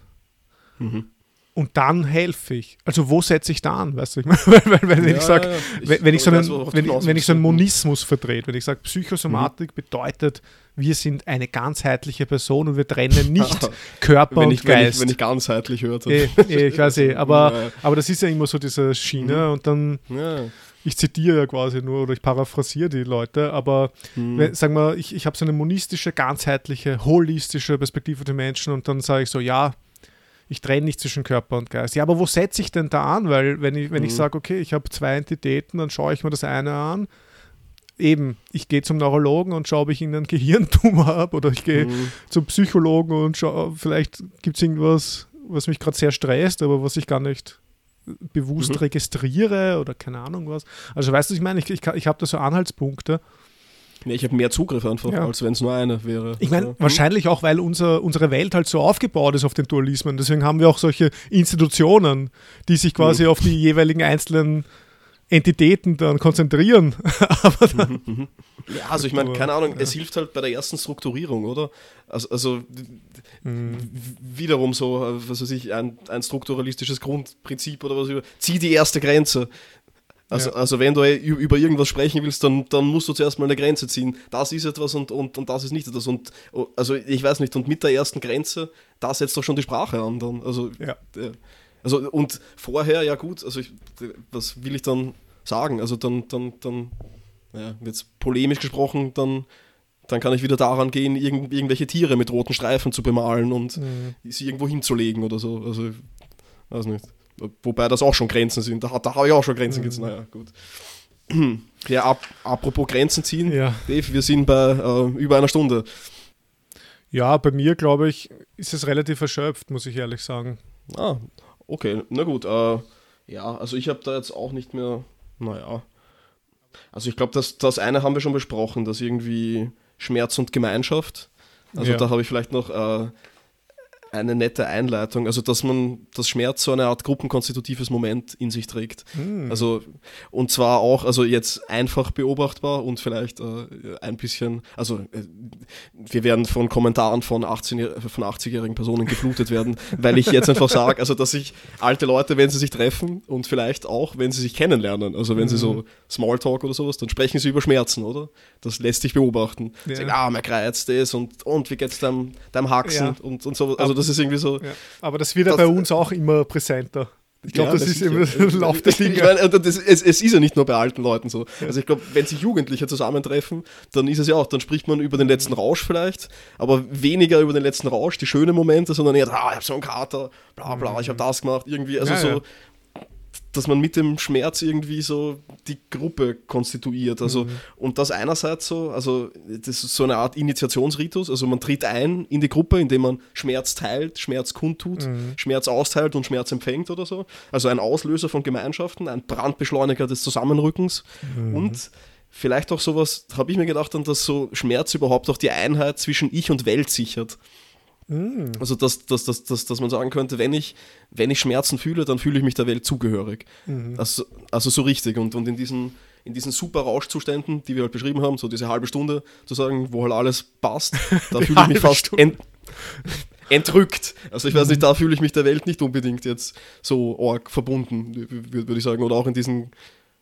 Speaker 2: Mhm. Und dann helfe ich. Also wo setze ich da an? Weißt du, ich meine, wenn, wenn, wenn ja, ich sage, ja, wenn, wenn, ich so einen, wenn, wenn ich so einen Monismus vertrete, wenn ich sage, Psychosomatik mhm. bedeutet, wir sind eine ganzheitliche Person und wir trennen nicht Körper und
Speaker 1: ich,
Speaker 2: Geist.
Speaker 1: Wenn ich, wenn ich ganzheitlich höre.
Speaker 2: Eh, eh, ich weiß eh, aber, ja. aber das ist ja immer so diese Schiene mhm. und dann ich zitiere ja quasi nur oder ich paraphrasiere die Leute, aber mhm. wenn, sagen wir, ich, ich habe so eine monistische, ganzheitliche, holistische Perspektive der Menschen und dann sage ich so, ja, ich trenne nicht zwischen Körper und Geist. Ja, aber wo setze ich denn da an? Weil wenn ich, wenn mhm. ich sage, okay, ich habe zwei Entitäten, dann schaue ich mir das eine an. Eben, ich gehe zum Neurologen und schaue, ob ich einen Gehirntumor habe oder ich gehe mhm. zum Psychologen und schaue, vielleicht gibt es irgendwas, was mich gerade sehr stresst, aber was ich gar nicht bewusst mhm. registriere oder keine Ahnung was. Also weißt du, ich meine, ich, ich, ich habe da so Anhaltspunkte.
Speaker 1: Ja, ich habe mehr Zugriff einfach, ja. als wenn es nur eine wäre.
Speaker 2: Ich meine, also, wahrscheinlich auch, weil unser, unsere Welt halt so aufgebaut ist auf den Dualismen. Deswegen haben wir auch solche Institutionen, die sich quasi mhm. auf die jeweiligen einzelnen Entitäten dann konzentrieren.
Speaker 1: dann, mhm, mhm. ja, also ich meine, keine Ahnung, ja. es hilft halt bei der ersten Strukturierung, oder? Also, also mhm. wiederum so, was weiß ich, ein, ein strukturalistisches Grundprinzip oder was, zieh die erste Grenze. Also, ja. also wenn du über irgendwas sprechen willst, dann, dann musst du zuerst mal eine Grenze ziehen. Das ist etwas und, und, und das ist nicht etwas. Und also ich weiß nicht, und mit der ersten Grenze, da setzt doch schon die Sprache an. Dann. Also, ja. Also und vorher, ja gut, also ich, was will ich dann sagen? Also dann, dann, dann, ja, jetzt polemisch gesprochen, dann, dann kann ich wieder daran gehen, irgend, irgendwelche Tiere mit roten Streifen zu bemalen und mhm. sie irgendwo hinzulegen oder so. Also, weiß nicht. Wobei das auch schon Grenzen sind. Da, da habe ich auch schon Grenzen mhm. gezogen. Naja, gut. Ja, ab, apropos Grenzen ziehen, ja. Dave, wir sind bei äh, über einer Stunde.
Speaker 2: Ja, bei mir, glaube ich, ist es relativ erschöpft, muss ich ehrlich sagen.
Speaker 1: Ah, okay, na gut. Äh, ja, also ich habe da jetzt auch nicht mehr, naja. Also ich glaube, das, das eine haben wir schon besprochen, dass irgendwie Schmerz und Gemeinschaft. Also ja. da habe ich vielleicht noch äh, eine nette Einleitung, also dass man das Schmerz so eine Art gruppenkonstitutives Moment in sich trägt. Mhm. Also und zwar auch, also jetzt einfach beobachtbar und vielleicht äh, ein bisschen, also äh, wir werden von Kommentaren von 18 von 80-jährigen Personen geflutet werden, weil ich jetzt einfach sage, also dass sich alte Leute, wenn sie sich treffen und vielleicht auch, wenn sie sich kennenlernen, also wenn mhm. sie so hm. Smalltalk oder sowas, dann sprechen sie über Schmerzen, oder? Das lässt sich beobachten. Ja. Sagen, ah, mir kreizt das und, und wie geht's deinem, deinem Haxen ja. und, und so. Also das ist irgendwie so. Ja.
Speaker 2: Aber das wird ja bei uns auch immer präsenter. Ich glaube, ja, das, das, ist immer der Lauf
Speaker 1: der Dinge. Ich meine, das, es, es, ist ja nicht nur bei alten Leuten so. Also ich glaube, wenn sich Jugendliche zusammentreffen, dann ist es ja auch, dann spricht man über den letzten Rausch vielleicht, aber weniger über den letzten Rausch, die schönen Momente, sondern eher, ah, ich habe so einen Kater, bla bla, ich habe das gemacht, irgendwie, also ja, so. Dass man mit dem Schmerz irgendwie so die Gruppe konstituiert. Also, mhm. und das einerseits so, also das ist so eine Art Initiationsritus, also man tritt ein in die Gruppe, indem man Schmerz teilt, Schmerz kundtut, mhm. Schmerz austeilt und Schmerz empfängt oder so. Also ein Auslöser von Gemeinschaften, ein Brandbeschleuniger des Zusammenrückens mhm. und vielleicht auch sowas, habe ich mir gedacht, dann, dass so Schmerz überhaupt auch die Einheit zwischen Ich und Welt sichert. Mm. Also, dass, dass, dass, dass, dass man sagen könnte, wenn ich, wenn ich Schmerzen fühle, dann fühle ich mich der Welt zugehörig. Mhm. Also, also so richtig. Und, und in diesen, in diesen super Rauschzuständen, die wir halt beschrieben haben, so diese halbe Stunde zu sagen, wo halt alles passt, da fühle ich mich fast ent, entrückt. Also ich weiß nicht, da fühle ich mich der Welt nicht unbedingt jetzt so arg verbunden, würde ich sagen. Oder auch in diesen,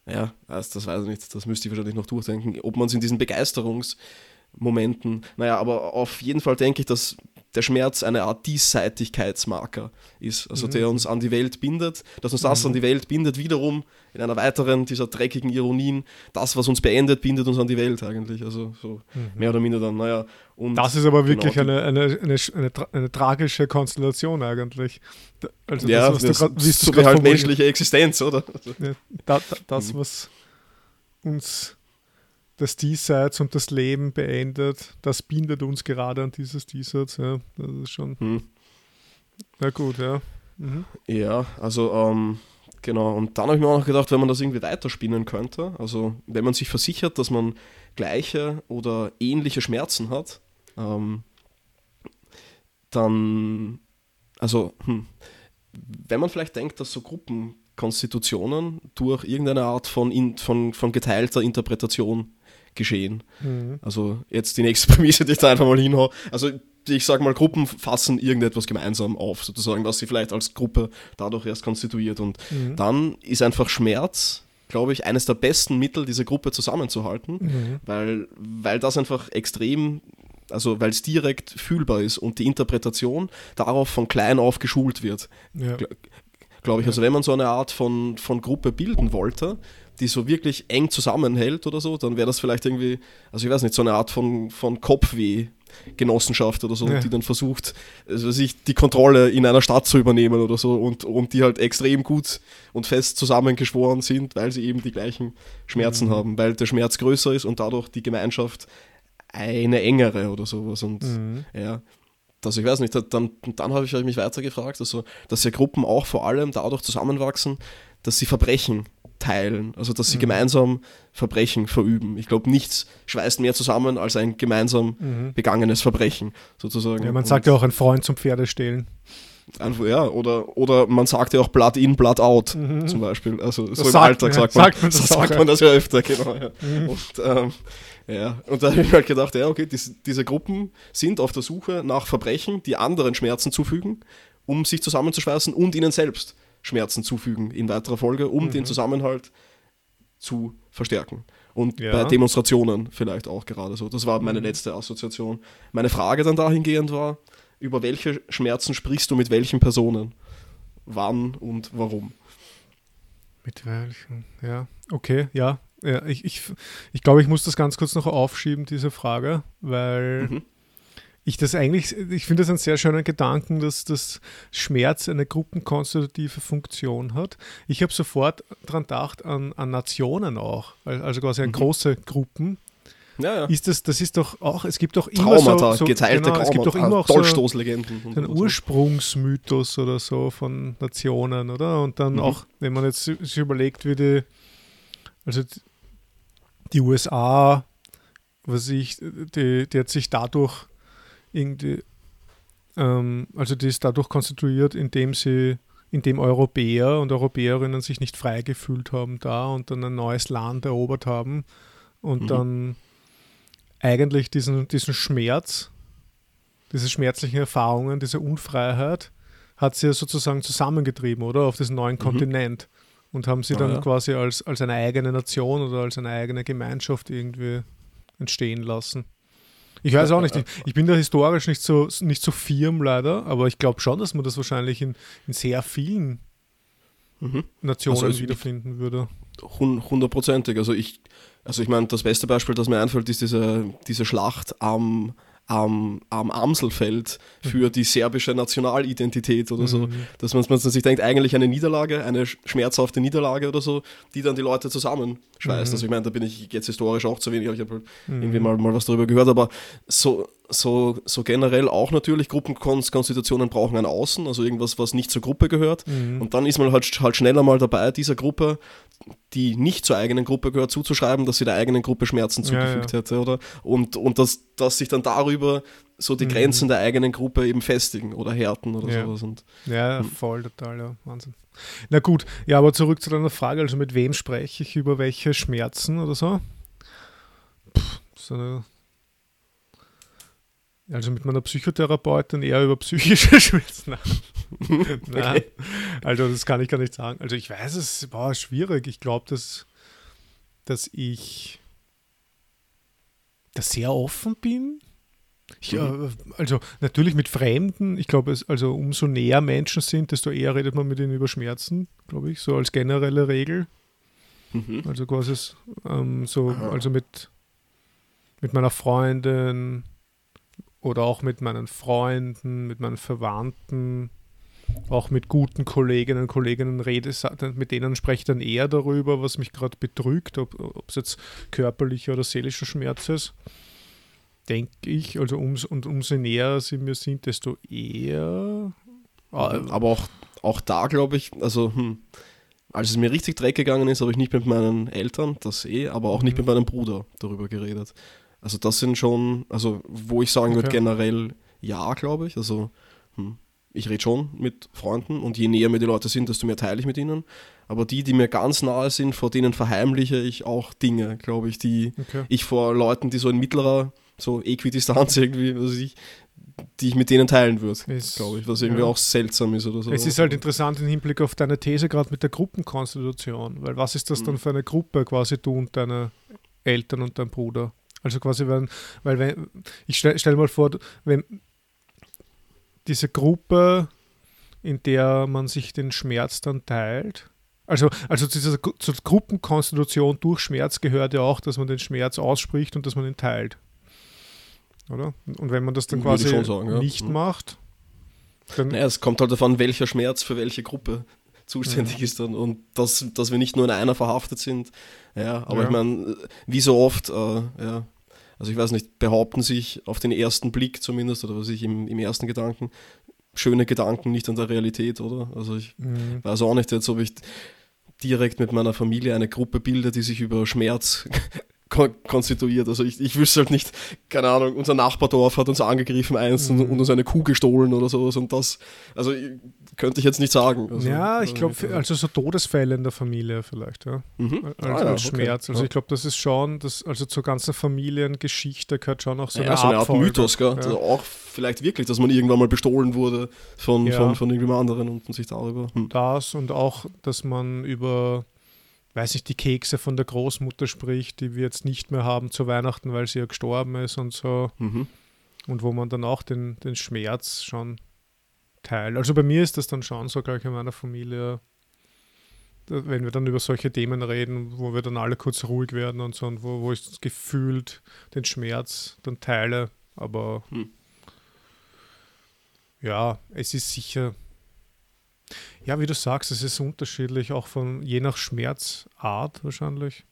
Speaker 1: ja, das, das weiß ich nicht, das müsste ich wahrscheinlich noch durchdenken, ob man es in diesen Begeisterungsmomenten, naja, aber auf jeden Fall denke ich, dass der Schmerz eine Art Diesseitigkeitsmarker ist, also mhm. der uns an die Welt bindet, dass uns das mhm. an die Welt bindet, wiederum in einer weiteren dieser dreckigen Ironien, das, was uns beendet, bindet uns an die Welt eigentlich, also so mhm. mehr oder minder dann, naja.
Speaker 2: Und das ist aber wirklich genau, eine, eine, eine, eine, eine, tragische Konstellation eigentlich.
Speaker 1: Also ja, das, was du grad, so halt menschliche Existenz, oder?
Speaker 2: Ja, da, da, das, mhm. was uns das Diesseits und das Leben beendet, das bindet uns gerade an dieses Diesseits. Ja, das ist schon. Hm. Na gut, ja. Mhm.
Speaker 1: Ja, also ähm, genau. Und dann habe ich mir auch noch gedacht, wenn man das irgendwie weiterspinnen könnte, also wenn man sich versichert, dass man gleiche oder ähnliche Schmerzen hat, ähm, dann, also, hm, wenn man vielleicht denkt, dass so Gruppenkonstitutionen durch irgendeine Art von, in, von, von geteilter Interpretation geschehen. Mhm. Also jetzt die nächste Prämisse, die ich da einfach mal hinhaue. Also ich sage mal, Gruppen fassen irgendetwas gemeinsam auf, sozusagen, was sie vielleicht als Gruppe dadurch erst konstituiert. Und mhm. dann ist einfach Schmerz, glaube ich, eines der besten Mittel, diese Gruppe zusammenzuhalten, mhm. weil, weil das einfach extrem also weil es direkt fühlbar ist und die Interpretation darauf von klein auf geschult wird. Ja. Glaube ich. Also wenn man so eine Art von, von Gruppe bilden wollte, die so wirklich eng zusammenhält oder so, dann wäre das vielleicht irgendwie, also ich weiß nicht, so eine Art von, von Kopfweh. Genossenschaft oder so, ja. die dann versucht, also sich die Kontrolle in einer Stadt zu übernehmen oder so und, und die halt extrem gut und fest zusammengeschworen sind, weil sie eben die gleichen Schmerzen mhm. haben, weil der Schmerz größer ist und dadurch die Gemeinschaft eine engere oder sowas. Und mhm. ja, das ich weiß nicht, dann, dann habe ich mich weiter gefragt, also, dass ja Gruppen auch vor allem dadurch zusammenwachsen, dass sie Verbrechen teilen, also dass sie mhm. gemeinsam Verbrechen verüben. Ich glaube, nichts schweißt mehr zusammen als ein gemeinsam mhm. begangenes Verbrechen, sozusagen.
Speaker 2: Ja, man sagt ja auch ein Freund zum Pferde stehlen.
Speaker 1: Einfach, ja, oder, oder man sagt ja auch Blood in, Blood out, mhm. zum Beispiel. Also das so im Alltag sagt, man, sagt man, das, sagt man das ja öfter, genau. Ja. Mhm. Und, ähm, ja, und da habe ich mir halt gedacht, ja, okay, diese, diese Gruppen sind auf der Suche nach Verbrechen, die anderen Schmerzen zufügen, um sich zusammenzuschweißen und ihnen selbst Schmerzen zufügen in weiterer Folge, um mhm. den Zusammenhalt zu verstärken. Und ja. bei Demonstrationen vielleicht auch gerade so. Das war meine mhm. letzte Assoziation. Meine Frage dann dahingehend war, über welche Schmerzen sprichst du mit welchen Personen? Wann und warum?
Speaker 2: Mit welchen? Ja, okay, ja. ja ich, ich, ich glaube, ich muss das ganz kurz noch aufschieben, diese Frage, weil mhm ich das eigentlich, ich finde das einen sehr schönen Gedanken, dass das Schmerz eine gruppenkonstitutive Funktion hat. Ich habe sofort daran gedacht, an, an, Nationen auch, also quasi an mhm. große Gruppen. Ja, ja. Ist das, das ist doch auch, es gibt doch immer Traumata,
Speaker 1: so, so geteilte genau,
Speaker 2: es gibt doch immer auch
Speaker 1: Dolchstoßlegenden.
Speaker 2: So, so einen Ursprungsmythos oder so von Nationen, oder? Und dann mhm. auch, wenn man jetzt sich überlegt, wie die, also die USA, was ich, die, die hat sich dadurch irgendwie, ähm, also die ist dadurch konstituiert, indem sie, indem Europäer und Europäerinnen sich nicht frei gefühlt haben da und dann ein neues Land erobert haben und mhm. dann eigentlich diesen, diesen Schmerz, diese schmerzlichen Erfahrungen, diese Unfreiheit, hat sie ja sozusagen zusammengetrieben, oder? Auf diesen neuen mhm. Kontinent. Und haben sie dann ah, ja. quasi als, als eine eigene Nation oder als eine eigene Gemeinschaft irgendwie entstehen lassen. Ich weiß auch nicht, ich, ich, bin da historisch nicht so, nicht so firm leider, aber ich glaube schon, dass man das wahrscheinlich in, in sehr vielen mhm. Nationen also wiederfinden würde.
Speaker 1: Hundertprozentig. Also ich, also ich meine, das beste Beispiel, das mir einfällt, ist diese, diese Schlacht am am, am Amselfeld für die serbische Nationalidentität oder so. Dass man, man sich denkt, eigentlich eine Niederlage, eine schmerzhafte Niederlage oder so, die dann die Leute zusammenschweißt. Also ich meine, da bin ich jetzt historisch auch zu wenig, aber ich habe halt irgendwie mal, mal was darüber gehört, aber so, so, so generell auch natürlich, Gruppenkonstitutionen brauchen ein Außen, also irgendwas, was nicht zur Gruppe gehört. Und dann ist man halt, halt schneller mal dabei, dieser Gruppe, die nicht zur eigenen Gruppe gehört, zuzuschreiben, dass sie der eigenen Gruppe Schmerzen zugefügt
Speaker 2: ja.
Speaker 1: hätte, oder? Und, und dass, dass sich dann darüber so die Grenzen der eigenen Gruppe eben festigen oder härten oder
Speaker 2: Ja.
Speaker 1: sowas. Und
Speaker 2: Ja, voll, total, ja, Wahnsinn. Na gut, ja, aber zurück zu deiner Frage, also mit wem spreche ich über welche Schmerzen oder so? Pff, so eine, also mit meiner Psychotherapeutin eher über psychische Schmerzen. Nein. Nein. Also das kann ich gar nicht sagen. Also ich weiß, es war schwierig. Ich glaube, dass, dass ich da sehr offen bin. Ich, äh, also natürlich mit Fremden, ich glaube, also umso näher Menschen sind, desto eher redet man mit ihnen über Schmerzen, glaube ich, so als generelle Regel.
Speaker 1: Mhm.
Speaker 2: Also quasi ähm, so, also mit, mit meiner Freundin oder auch mit meinen Freunden, mit meinen Verwandten, auch mit guten Kolleginnen und Kollegen rede, mit denen spreche ich dann eher darüber, was mich gerade betrügt, ob es jetzt körperlicher oder seelischer Schmerz ist. Denke ich, also ums, und umso näher sie mir sind, desto eher. Ah,
Speaker 1: Aber auch, auch da glaube ich, also hm, als es mir richtig dreck gegangen ist, habe ich nicht mit meinen Eltern, das eh, aber auch nicht
Speaker 2: Mhm.
Speaker 1: mit meinem Bruder darüber geredet. Also das sind schon, also wo ich sagen würde
Speaker 2: Okay.
Speaker 1: generell ja, glaube ich. Also hm, ich rede schon mit Freunden und je näher mir die Leute sind, desto mehr teile ich mit ihnen. Aber die, die mir ganz nahe sind, vor denen verheimliche ich auch Dinge, glaube ich, die
Speaker 2: okay.
Speaker 1: ich vor Leuten, die so in mittlerer, so Äquidistanz irgendwie, was ich, die ich mit denen teilen würde, glaube ich, was irgendwie
Speaker 2: ja.
Speaker 1: auch seltsam ist oder so.
Speaker 2: Es ist halt interessant im Hinblick auf deine These gerade mit der Gruppenkonstitution, weil was ist das dann für eine Gruppe quasi du und deine Eltern und dein Bruder? Also quasi wenn, weil wenn, ich stelle stell mal vor, wenn diese Gruppe, in der man sich den Schmerz dann teilt, also, also zu dieser zur Gruppenkonstitution durch Schmerz gehört ja auch, dass man den Schmerz ausspricht und dass man ihn teilt. Oder? Und wenn man das dann
Speaker 1: Würde
Speaker 2: quasi
Speaker 1: sagen, ja.
Speaker 2: nicht
Speaker 1: Mhm.
Speaker 2: macht, dann
Speaker 1: Naja, es kommt halt davon, welcher Schmerz für welche Gruppe zuständig ist dann und dass, dass wir nicht nur in einer verhaftet sind. Ja, aber
Speaker 2: Ja.
Speaker 1: ich meine, wie so oft, äh, ja, also ich weiß nicht, behaupten sich auf den ersten Blick zumindest oder was ich im, im ersten Gedanken, schöne Gedanken nicht an der Realität, oder? Also ich
Speaker 2: Mhm.
Speaker 1: weiß auch nicht jetzt, ob ich direkt mit meiner Familie eine Gruppe bilde, die sich über Schmerz kon konstituiert. Also ich, ich wüsste halt nicht, keine Ahnung, unser Nachbardorf hat uns angegriffen eins und, und uns eine Kuh gestohlen oder sowas und das, also könnte ich jetzt nicht sagen. Also,
Speaker 2: ja, ich
Speaker 1: äh,
Speaker 2: glaube, also so Todesfälle in der Familie vielleicht, ja.
Speaker 1: mhm.
Speaker 2: Als,
Speaker 1: Ah, ja,
Speaker 2: als
Speaker 1: okay.
Speaker 2: Schmerz. Also
Speaker 1: Ja.
Speaker 2: ich glaube, das ist schon, das, also zur ganzen Familiengeschichte gehört schon auch so
Speaker 1: ja,
Speaker 2: eine
Speaker 1: so eine Art. Mythos, gell?
Speaker 2: Ja.
Speaker 1: Also auch vielleicht wirklich, dass man irgendwann mal bestohlen wurde von,
Speaker 2: Ja.
Speaker 1: von, von irgendjemand anderen und sich darüber. Hm.
Speaker 2: Das und auch, dass man über, weiß nicht, die Kekse von der Großmutter spricht, die wir jetzt nicht mehr haben zu Weihnachten, weil sie ja gestorben ist und so.
Speaker 1: Mhm.
Speaker 2: Und wo man dann auch den, den Schmerz schon teilt. Also bei mir ist das dann schon so, gleich in meiner Familie, wenn wir dann über solche Themen reden, wo wir dann alle kurz ruhig werden und so, und wo, wo ich gefühlt den Schmerz dann teile. Aber
Speaker 1: Hm.
Speaker 2: ja, es ist sicher. Ja, wie du sagst, es ist unterschiedlich, auch von je nach Schmerzart wahrscheinlich.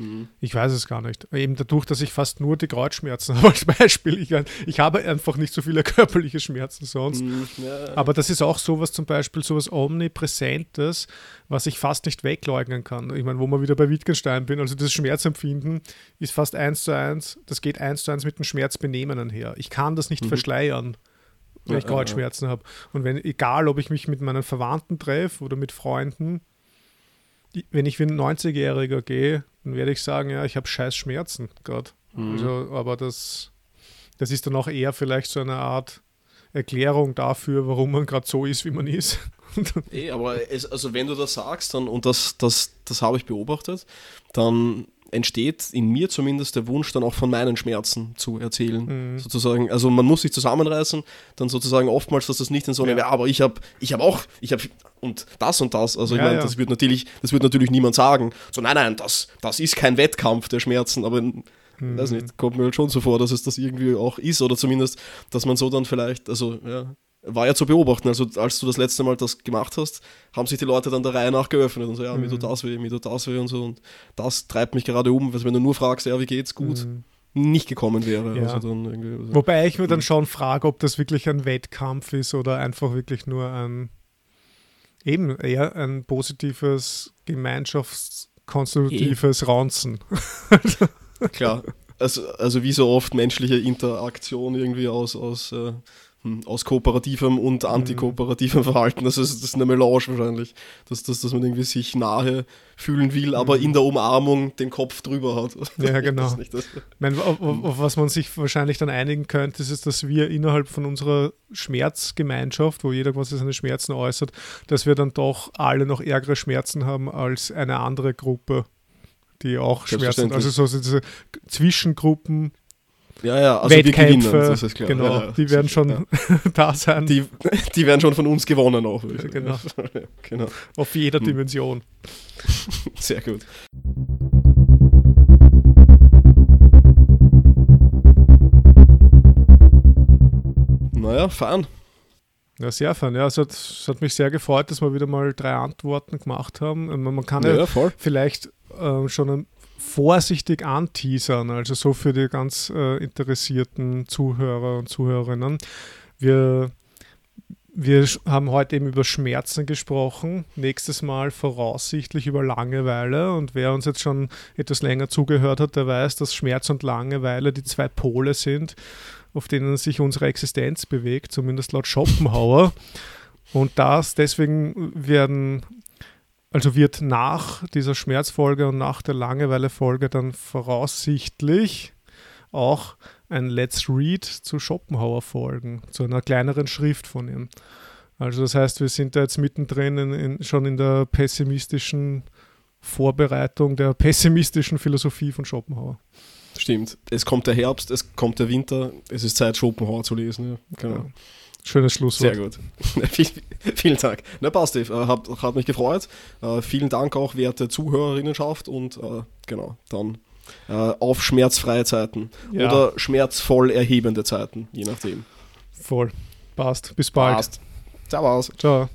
Speaker 1: Mhm.
Speaker 2: Ich weiß es gar nicht. Eben dadurch, dass ich fast nur die Kreuzschmerzen habe als Beispiel. Ich, ich habe einfach nicht so viele körperliche Schmerzen sonst.
Speaker 1: Mhm. Ja,
Speaker 2: Aber das ist auch sowas zum Beispiel, sowas Omnipräsentes, was ich fast nicht wegleugnen kann. Ich meine, wo wir wieder bei Wittgenstein bin, also das Schmerzempfinden ist fast eins zu eins, das geht eins zu eins mit dem Schmerzbenehmen einher. Ich kann das nicht
Speaker 1: Mhm.
Speaker 2: verschleiern, wenn
Speaker 1: Ja,
Speaker 2: ich
Speaker 1: ja, ja.
Speaker 2: Kreuzschmerzen habe. Und wenn, egal ob ich mich mit meinen Verwandten treffe oder mit Freunden, wenn ich wie ein 90-Jähriger gehe, dann werde ich sagen, ja, ich habe scheiß Schmerzen gerade.
Speaker 1: Mhm.
Speaker 2: Also, aber das, das ist dann auch eher vielleicht so eine Art Erklärung dafür, warum man gerade so ist, wie man ist.
Speaker 1: Eh, aber es, also wenn du das sagst, dann, und das, das, das habe ich beobachtet, dann entsteht in mir zumindest der Wunsch, dann auch von meinen Schmerzen zu erzählen.
Speaker 2: Mhm.
Speaker 1: Sozusagen, also man muss sich zusammenreißen, dann sozusagen oftmals, dass das nicht in so eine,
Speaker 2: Ja.
Speaker 1: ja. aber ich habe ich hab auch, ich habe und das und das. Also ich
Speaker 2: Ja,
Speaker 1: meine,
Speaker 2: ja.
Speaker 1: das wird natürlich, das wird natürlich niemand sagen. So, nein, nein, das, das ist kein Wettkampf der Schmerzen, aber mhm. weiß nicht, kommt mir halt schon so vor, dass es das irgendwie auch ist oder zumindest, dass man so dann vielleicht, also ja, war ja zu beobachten. Also als du das letzte Mal das gemacht hast, haben sich die Leute dann der Reihe nach geöffnet und so, ja, mhm. mir tut das weh, mir tut das weh und so. Und das treibt mich gerade um, weil wenn du nur fragst, ja, wie geht's, gut, mhm. nicht gekommen wäre.
Speaker 2: Ja. Also also Wobei ich mir dann schon frage, ob das wirklich ein Wettkampf ist oder einfach wirklich nur ein eben eher ein positives gemeinschaftskonstitutives ja. Raunzen.
Speaker 1: Klar. Also, also wie so oft menschliche Interaktion irgendwie aus, aus äh, aus kooperativem und mhm. antikooperativem Verhalten. Das ist, das ist eine Melange wahrscheinlich, dass, dass, dass man irgendwie sich nahe fühlen will, aber mhm. in der Umarmung den Kopf drüber hat.
Speaker 2: Ja, genau. Meine, auf, auf, was man sich wahrscheinlich dann einigen könnte, ist, dass wir innerhalb von unserer Schmerzgemeinschaft, wo jeder quasi seine Schmerzen äußert, dass wir dann doch alle noch ärgere Schmerzen haben als eine andere Gruppe die auch Schmerzen, also so diese Zwischengruppen,
Speaker 1: ja, ja, also
Speaker 2: Wettkämpfe, das ist klar. Genau, ja, ja, die werden schon da sein.
Speaker 1: Die, die werden schon von uns gewonnen auch.
Speaker 2: Genau. genau. Auf jeder hm. Dimension.
Speaker 1: Sehr gut. Naja, fahren.
Speaker 2: Ja, sehr fein. Ja, es hat, es hat mich sehr gefreut, dass wir wieder mal drei Antworten gemacht haben. Man kann ja, ja vielleicht äh, schon ein vorsichtig anteasern, also so für die ganz äh, interessierten Zuhörer und Zuhörerinnen. Wir, wir haben heute eben über Schmerzen gesprochen, nächstes Mal voraussichtlich über Langeweile und wer uns jetzt schon etwas länger zugehört hat, der weiß, dass Schmerz und Langeweile die zwei Pole sind, auf denen sich unsere Existenz bewegt, zumindest laut Schopenhauer. Und das, deswegen werden also wird nach dieser Schmerzfolge und nach der Langeweile-Folge dann voraussichtlich auch ein Let's Read zu Schopenhauer folgen, zu einer kleineren Schrift von ihm. Also das heißt, wir sind da jetzt mittendrin in, in, schon in der pessimistischen Vorbereitung der pessimistischen Philosophie von Schopenhauer.
Speaker 1: Stimmt. Es kommt der Herbst, es kommt der Winter, es ist Zeit, Schopenhauer zu lesen. Ja. Genau. Ja.
Speaker 2: Schönes Schlusswort.
Speaker 1: Sehr gut. vielen Dank. Na, passt, Dave. Äh, hat, hat mich gefreut. Uh, vielen Dank auch, werte Zuhörerinnenschaft. Und uh, genau, dann uh, auf schmerzfreie Zeiten. Ja. Oder schmerzvoll erhebende Zeiten, je nachdem.
Speaker 2: Voll. Passt. Bis bald. Passt.
Speaker 1: Servus.
Speaker 2: Ciao.